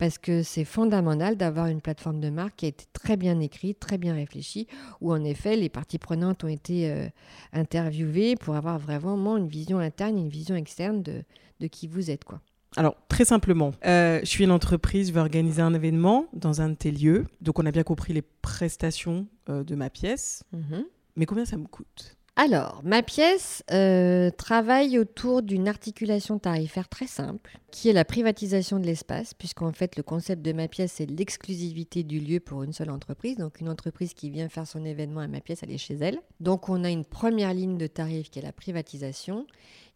parce que c'est fondamental d'avoir une plateforme de marque qui a été très bien écrite, très bien réfléchie, où en effet les parties prenantes ont été euh, interviewées pour avoir vraiment une vision interne et une vision externe de, de qui vous êtes. quoi. Alors, très simplement, euh, je suis une entreprise, je veux organiser un événement dans un de tes lieux. Donc, on a bien compris les prestations euh, de ma pièce. Mhm. Mais combien ça me coûte? Alors, ma pièce euh, travaille autour d'une articulation tarifaire très simple, qui est la privatisation de l'espace, puisqu'en fait, le concept de ma pièce, c'est l'exclusivité du lieu pour une seule entreprise. Donc, une entreprise qui vient faire son événement à ma pièce, elle est chez elle. Donc, on a une première ligne de tarif qui est la privatisation,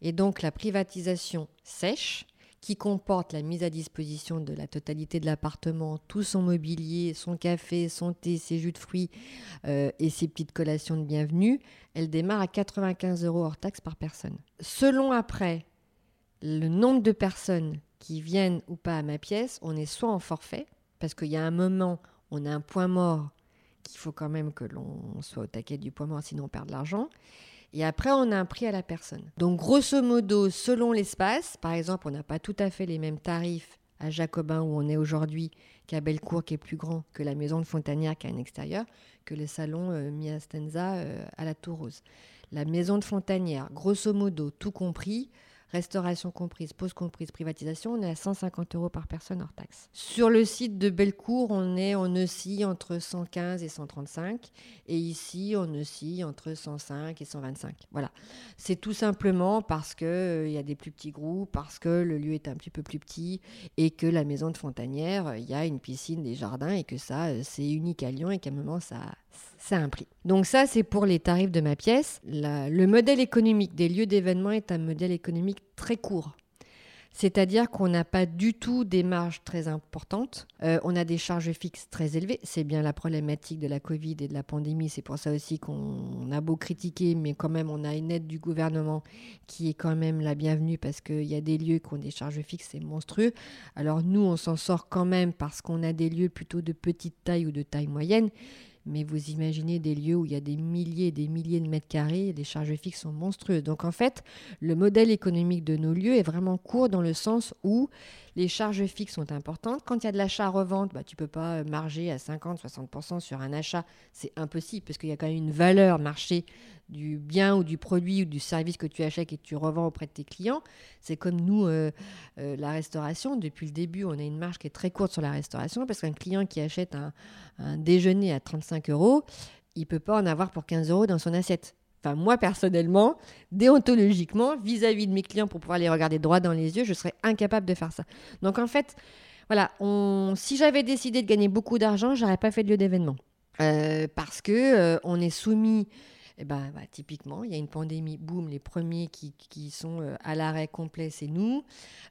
et donc la privatisation sèche qui comporte la mise à disposition de la totalité de l'appartement, tout son mobilier, son café, son thé, ses jus de fruits euh, et ses petites collations de bienvenue, elle démarre à 95 euros hors taxe par personne. Selon après le nombre de personnes qui viennent ou pas à ma pièce, on est soit en forfait, parce qu'il y a un moment, on a un point mort qu'il faut quand même que l'on soit au taquet du point mort, sinon on perd de l'argent. Et après, on a un prix à la personne. Donc, grosso modo, selon l'espace, par exemple, on n'a pas tout à fait les mêmes tarifs à Jacobin où on est aujourd'hui qu'à Bellecour qui est plus grand, que la maison de Fontanière qui a un extérieur, que le salon euh, Mia euh, à la Tour Rose. La maison de Fontanière, grosso modo, tout compris, restauration comprise, pause comprise, privatisation, on est à 150 euros par personne hors taxe. Sur le site de Bellecour, on est on oscille entre 115 et 135, et ici on oscille entre 105 et 125. Voilà, c'est tout simplement parce que euh, y a des plus petits groupes, parce que le lieu est un petit peu plus petit, et que la maison de Fontanière, il y a une piscine, des jardins, et que ça euh, c'est unique à Lyon, et qu'à un moment ça ça prix. Donc ça, c'est pour les tarifs de ma pièce. Le modèle économique des lieux d'événement est un modèle économique très court. C'est-à-dire qu'on n'a pas du tout des marges très importantes. Euh, on a des charges fixes très élevées. C'est bien la problématique de la Covid et de la pandémie. C'est pour ça aussi qu'on a beau critiquer, mais quand même, on a une aide du gouvernement qui est quand même la bienvenue parce qu'il y a des lieux qui ont des charges fixes, c'est monstrueux. Alors nous, on s'en sort quand même parce qu'on a des lieux plutôt de petite taille ou de taille moyenne. Mais vous imaginez des lieux où il y a des milliers et des milliers de mètres carrés, les charges fixes sont monstrueuses. Donc en fait, le modèle économique de nos lieux est vraiment court dans le sens où les charges fixes sont importantes. Quand il y a de l'achat à revente, bah, tu peux pas euh, marger à 50-60% sur un achat. C'est impossible parce qu'il y a quand même une valeur marché du bien ou du produit ou du service que tu achètes et que tu revends auprès de tes clients. C'est comme nous, euh, euh, la restauration. Depuis le début, on a une marge qui est très courte sur la restauration parce qu'un client qui achète un, un déjeuner à 35 euros, il peut pas en avoir pour 15 euros dans son assiette. Enfin, moi, personnellement, déontologiquement, vis-à-vis de mes clients, pour pouvoir les regarder droit dans les yeux, je serais incapable de faire ça. Donc, en fait, voilà, si j'avais décidé de gagner beaucoup d'argent, j'aurais pas fait de lieu d'événement. Euh, parce que euh, on est soumis, eh ben, bah, typiquement, il y a une pandémie, boum, les premiers qui, qui sont euh, à l'arrêt complet, c'est nous.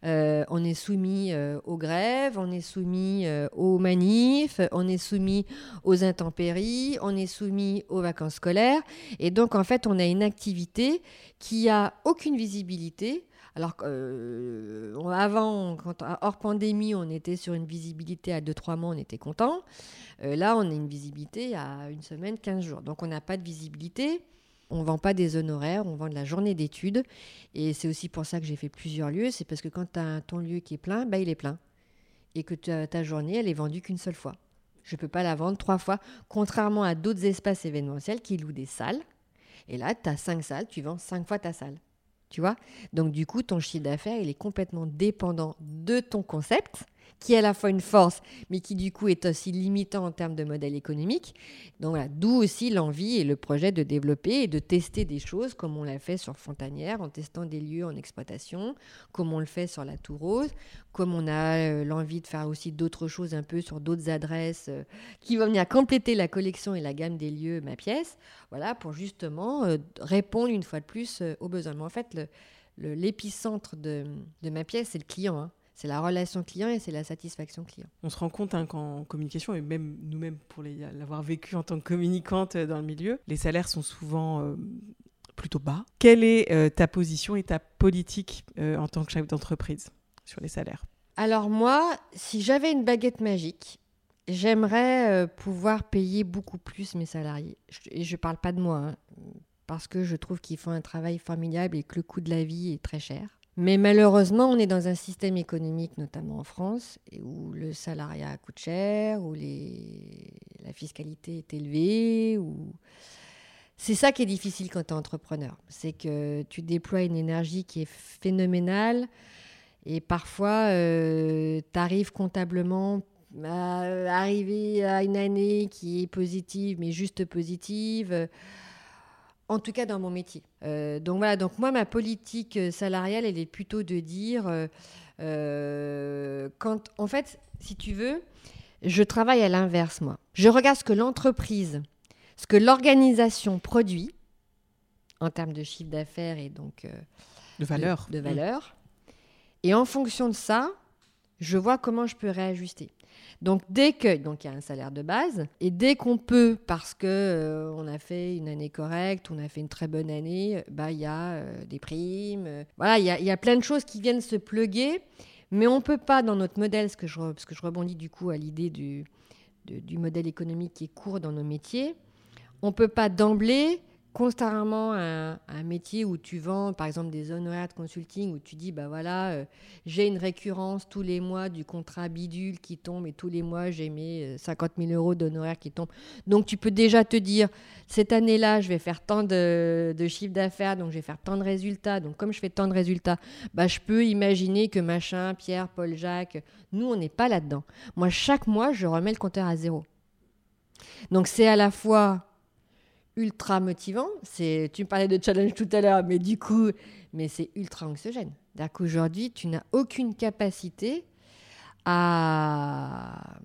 Euh, on est soumis euh, aux grèves, on est soumis aux manifs, on est soumis aux intempéries, on est soumis aux vacances scolaires. Et donc, en fait, on a une activité qui a aucune visibilité. Alors qu'avant, quand, hors pandémie, on était sur une visibilité à 2-3 mois, on était content. Euh, là, on a une visibilité à une semaine, 15 jours. Donc, on n'a pas de visibilité. On ne vend pas des honoraires, on vend de la journée d'études. Et c'est aussi pour ça que j'ai fait plusieurs lieux. C'est parce que quand tu as ton lieu qui est plein, bah, il est plein. Et que ta journée, elle est vendue qu'une seule fois. Je ne peux pas la vendre trois fois, contrairement à d'autres espaces événementiels qui louent des salles. Et là, tu as cinq salles, tu vends cinq fois ta salle. Donc, du coup, ton chiffre d'affaires, il est complètement dépendant de ton concept, qui est à la fois une force, mais qui, du coup, est aussi limitant en termes de modèle économique. Donc, d'où aussi l'envie et le projet de développer et de tester des choses, comme on l'a fait sur Fontanière, en testant des lieux en exploitation, comme on le fait sur la Tour Rose, comme on a euh, l'envie de faire aussi d'autres choses un peu sur d'autres adresses euh, qui vont venir compléter la collection et la gamme des lieux, ma pièce, voilà, pour justement euh, répondre une fois de plus aux besoins. En fait, l'épicentre de, de ma pièce, c'est le client. hein. C'est la relation client et c'est la satisfaction client. On se rend compte hein, qu'en communication, et même nous-mêmes pour l'avoir vécu en tant que communicante euh, dans le milieu, les salaires sont souvent euh, plutôt bas. Quelle est euh, ta position et ta politique euh, en tant que chef d'entreprise sur les salaires? Alors moi, si j'avais une baguette magique, j'aimerais pouvoir payer beaucoup plus mes salariés. Et je ne parle pas de moi, hein, parce que je trouve qu'ils font un travail formidable et que le coût de la vie est très cher. Mais malheureusement, on est dans un système économique, notamment en France, où le salariat coûte cher, où la fiscalité est élevée. C'est ça qui est difficile quand tu es entrepreneur. C'est que tu déploies une énergie qui est phénoménale, et parfois, tu arrives comptablement à arriver à une année qui est positive, mais juste positive. En tout cas, dans mon métier. Euh, donc voilà, donc moi, ma politique euh, salariale, elle est plutôt de dire, euh, quand, en fait, si tu veux, je travaille à l'inverse, moi. Je regarde ce que l'entreprise, ce que l'organisation produit en termes de chiffre d'affaires et donc euh, De valeur de, de valeur. Et en fonction de ça, je vois comment je peux réajuster. Donc dès que donc il y a un salaire de base et dès qu'on peut parce que euh, on a fait une année correcte, on a fait une très bonne année, bah il y a euh, des primes, euh, voilà il y a, plein de choses qui viennent se pluguer, mais on peut pas dans notre modèle, ce que je parce que je rebondis du coup à l'idée du modèle économique qui est court dans nos métiers, on peut pas d'emblée constamment un, métier où tu vends, par exemple, des honoraires de consulting, où tu dis, bah voilà, euh, j'ai une récurrence tous les mois du contrat bidule qui tombe et tous les mois, j'ai mes euh, 50 000 euros d'honoraires qui tombent. Donc, tu peux déjà te dire, cette année-là, je vais faire tant de, de chiffre d'affaires, donc je vais faire tant de résultats. Donc, comme je fais tant de résultats, bah, je peux imaginer que machin, Pierre, Paul, Jacques, nous, on n'est pas là-dedans. Moi, chaque mois, je remets le compteur à zéro. Donc, c'est à la fois ultra motivant. C'est, tu me parlais de challenge tout à l'heure, mais du coup, mais c'est ultra anxiogène. C'est-à-dire qu'aujourd'hui, tu n'as aucune capacité à,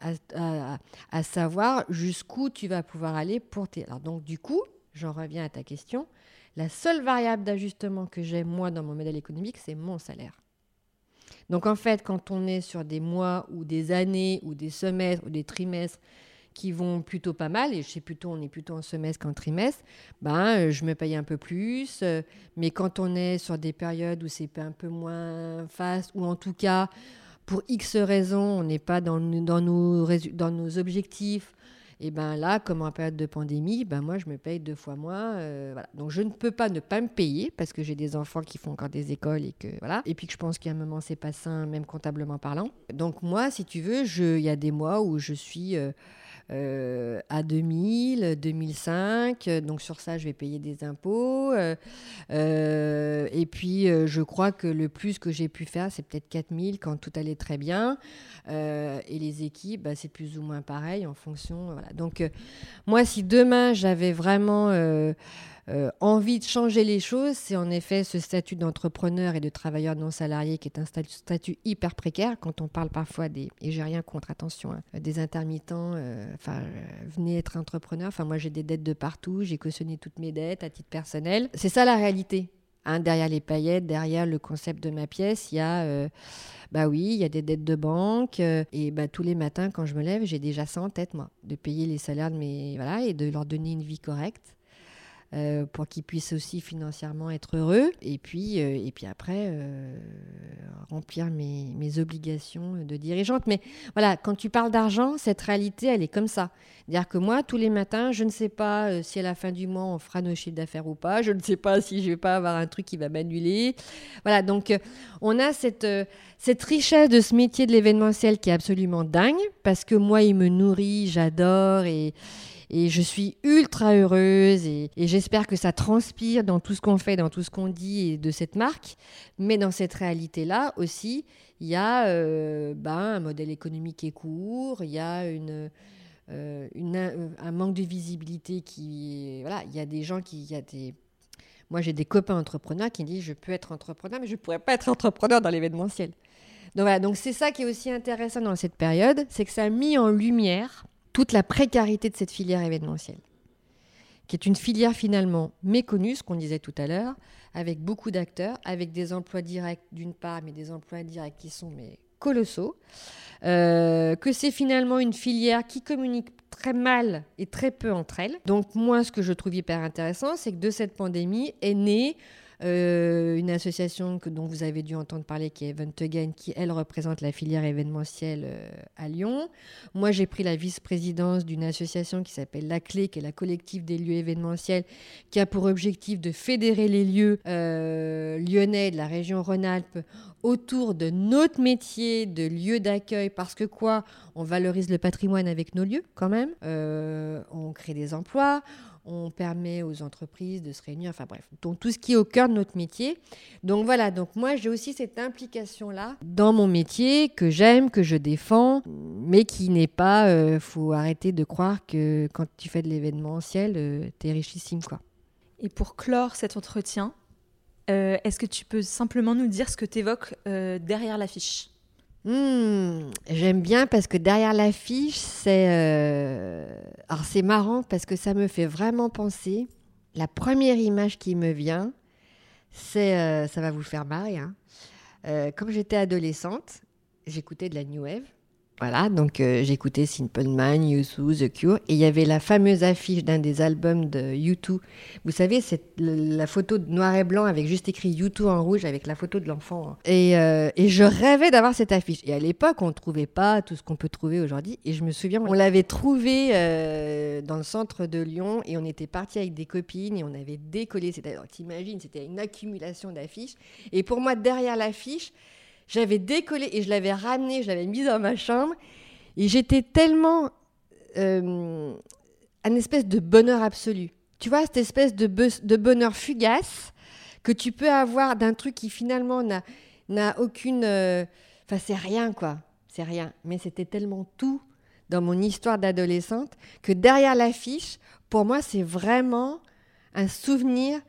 à, à- à savoir jusqu'où tu vas pouvoir aller pour tes. Alors donc du coup, j'en reviens à ta question. La seule variable d'ajustement que j'ai moi dans mon modèle économique, c'est mon salaire. Donc en fait, quand on est sur des mois ou des années ou des semestres ou des trimestres qui vont plutôt pas mal, et je sais plutôt, on est plutôt en semestre qu'en trimestre, ben, euh, je me paye un peu plus. euh, mais quand on est sur des périodes où c'est un peu moins fast, ou en tout cas, pour X raisons, on n'est pas dans, dans, nos, dans nos objectifs, et ben là, comme en période de pandémie, ben moi, je me paye deux fois moins. euh, voilà. Donc, je ne peux pas ne pas me payer parce que j'ai des enfants qui font encore des écoles et que voilà. Et puis que je pense qu'à un moment, c'est pas sain, même comptablement parlant. Donc, moi, si tu veux, il y a des mois où je suis euh, à 2000, 2005. euh, Donc, sur ça, je vais payer des impôts. euh, et puis, je crois que le plus que j'ai pu faire, c'est peut-être 4000 quand tout allait très bien. Et les équipes, bah, c'est plus ou moins pareil en fonction. Donc, moi, si demain j'avais vraiment euh, envie de changer les choses, c'est en effet ce statut d'entrepreneur et de travailleur non salarié qui est un statut, hyper précaire. Quand on parle parfois des, et j'ai rien contre, attention, hein, des intermittents, euh, enfin, euh, venez être entrepreneur. Enfin, moi, j'ai des dettes de partout, j'ai cautionné toutes mes dettes à titre personnel. C'est ça la réalité. Hein, derrière les paillettes, derrière le concept de ma pièce, il y a, bah oui, il y a des dettes de banque. et bah, tous les matins, quand je me lève, j'ai déjà ça en tête, moi, de payer les salaires de mes. Voilà, et de leur donner une vie correcte. Euh, pour qu'ils puissent aussi financièrement être heureux. Et puis, euh, et puis après, euh, remplir mes, mes obligations de dirigeante. Mais voilà, quand tu parles d'argent, cette réalité, elle est comme ça. C'est-à-dire que moi, tous les matins, je ne sais pas si à la fin du mois, on fera nos chiffres d'affaires ou pas. Je ne sais pas si je vais pas avoir un truc qui va m'annuler. Voilà, donc on a cette, cette richesse de ce métier de l'événementiel qui est absolument dingue, parce que moi, il me nourrit, j'adore et, et je suis ultra heureuse et, j'espère que ça transpire dans tout ce qu'on fait, dans tout ce qu'on dit et de cette marque. Mais dans cette réalité-là aussi, il y a euh, ben, un modèle économique qui est court, il y a euh, un, manque de visibilité qui... Voilà, il y a des gens qui... Y a des, moi, j'ai des copains entrepreneurs qui disent je peux être entrepreneur, mais je ne pourrais pas être entrepreneur dans l'événementiel. Donc voilà, donc c'est ça qui est aussi intéressant dans cette période, c'est que ça a mis en lumière toute la précarité de cette filière événementielle, qui est une filière finalement méconnue, ce qu'on disait tout à l'heure, avec beaucoup d'acteurs, avec des emplois directs d'une part, mais des emplois indirects qui sont mais colossaux, euh, que c'est finalement une filière qui communique très mal et très peu entre elles. Donc moi, ce que je trouve hyper intéressant, c'est que de cette pandémie est née euh, une association que, dont vous avez dû entendre parler, qui est Event Again, qui, elle, représente la filière événementielle euh, à Lyon. Moi, j'ai pris la vice-présidence d'une association qui s'appelle La Clé, qui est la collective des lieux événementiels, qui a pour objectif de fédérer les lieux euh, lyonnais de la région Rhône-Alpes autour de notre métier de lieu d'accueil, parce que quoi? On valorise le patrimoine avec nos lieux, quand même. On crée des emplois on permet aux entreprises de se réunir, enfin bref, donc tout ce qui est au cœur de notre métier. Donc voilà, donc moi j'ai aussi cette implication-là dans mon métier que j'aime, que je défends, mais qui n'est pas, euh, faut arrêter de croire que quand tu fais de l'événementiel, euh, t'es richissime quoi. Et pour clore cet entretien, euh, est-ce que tu peux simplement nous dire ce que tu évoques derrière l'affiche? Hmm, J'aime bien parce que derrière l'affiche, c'est. euh, Alors, c'est marrant parce que ça me fait vraiment penser. La première image qui me vient, c'est. euh, ça va vous faire marrer. hein. Euh, comme j'étais adolescente, j'écoutais de la New Wave. Voilà, donc euh, j'écoutais Simple Man, U2, The Cure, et il y avait la fameuse affiche d'un des albums de U2. Vous savez, c'est la photo de noir et blanc avec juste écrit U2 en rouge avec la photo de l'enfant. hein. Et, euh, et je rêvais d'avoir cette affiche. Et à l'époque, on ne trouvait pas tout ce qu'on peut trouver aujourd'hui. Et je me souviens, on l'avait trouvée euh, dans le centre de Lyon, et on était partis avec des copines, et on avait décollé. Alors, t'imagines, c'était une accumulation d'affiches. Et pour moi, derrière l'affiche, j'avais décollé et je l'avais ramené, je l'avais mis dans ma chambre. Et j'étais tellement. euh, un espèce de bonheur absolu. Tu vois, cette espèce de, bonheur fugace que tu peux avoir d'un truc qui finalement n'a, n'a aucune. euh, Enfin, c'est rien, quoi. C'est rien. Mais c'était tellement tout dans mon histoire d'adolescente que derrière l'affiche, pour moi, c'est vraiment un souvenir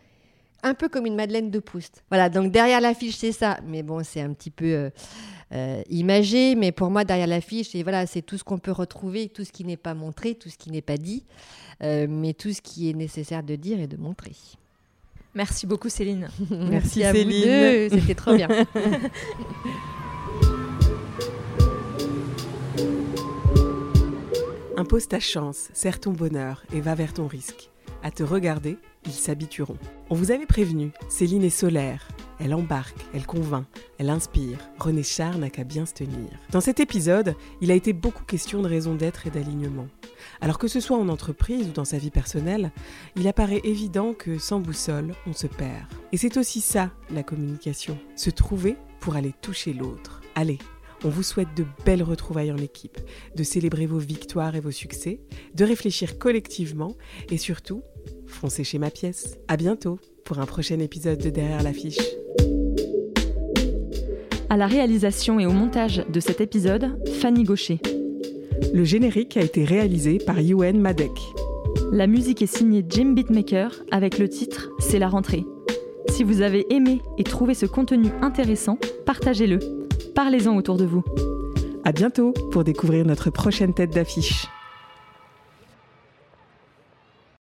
un peu comme une Madeleine de Proust. Voilà, donc derrière l'affiche, c'est ça. Mais bon, c'est un petit peu euh, euh, imagé, mais pour moi, derrière l'affiche, c'est voilà, c'est tout ce qu'on peut retrouver, tout ce qui n'est pas montré, tout ce qui n'est pas dit, euh, mais tout ce qui est nécessaire de dire et de montrer. Merci beaucoup Céline. [laughs] Merci, à vous Céline. deux, c'était trop bien. [laughs] Impose ta chance, serre ton bonheur et va vers ton risque. À te regarder, ils s'habitueront. On vous avait prévenu, Céline est solaire. Elle embarque, elle convainc, elle inspire. René Char n'a qu'à bien se tenir. Dans cet épisode, il a été beaucoup question de raison d'être et d'alignement. Alors que ce soit en entreprise ou dans sa vie personnelle, il apparaît évident que sans boussole, on se perd. Et c'est aussi ça, la communication. Se trouver pour aller toucher l'autre. Allez, on vous souhaite de belles retrouvailles en équipe, de célébrer vos victoires et vos succès, de réfléchir collectivement et surtout, foncez chez ma pièce. À bientôt pour un prochain épisode de Derrière l'affiche. À la réalisation et au montage de cet épisode, Fanny Gaucher. Le générique a été réalisé par Yuen Madek. La musique est signée Jim Beatmaker avec le titre C'est la rentrée. Si vous avez aimé et trouvé ce contenu intéressant, partagez-le. Parlez-en autour de vous. À bientôt pour découvrir notre prochaine tête d'affiche.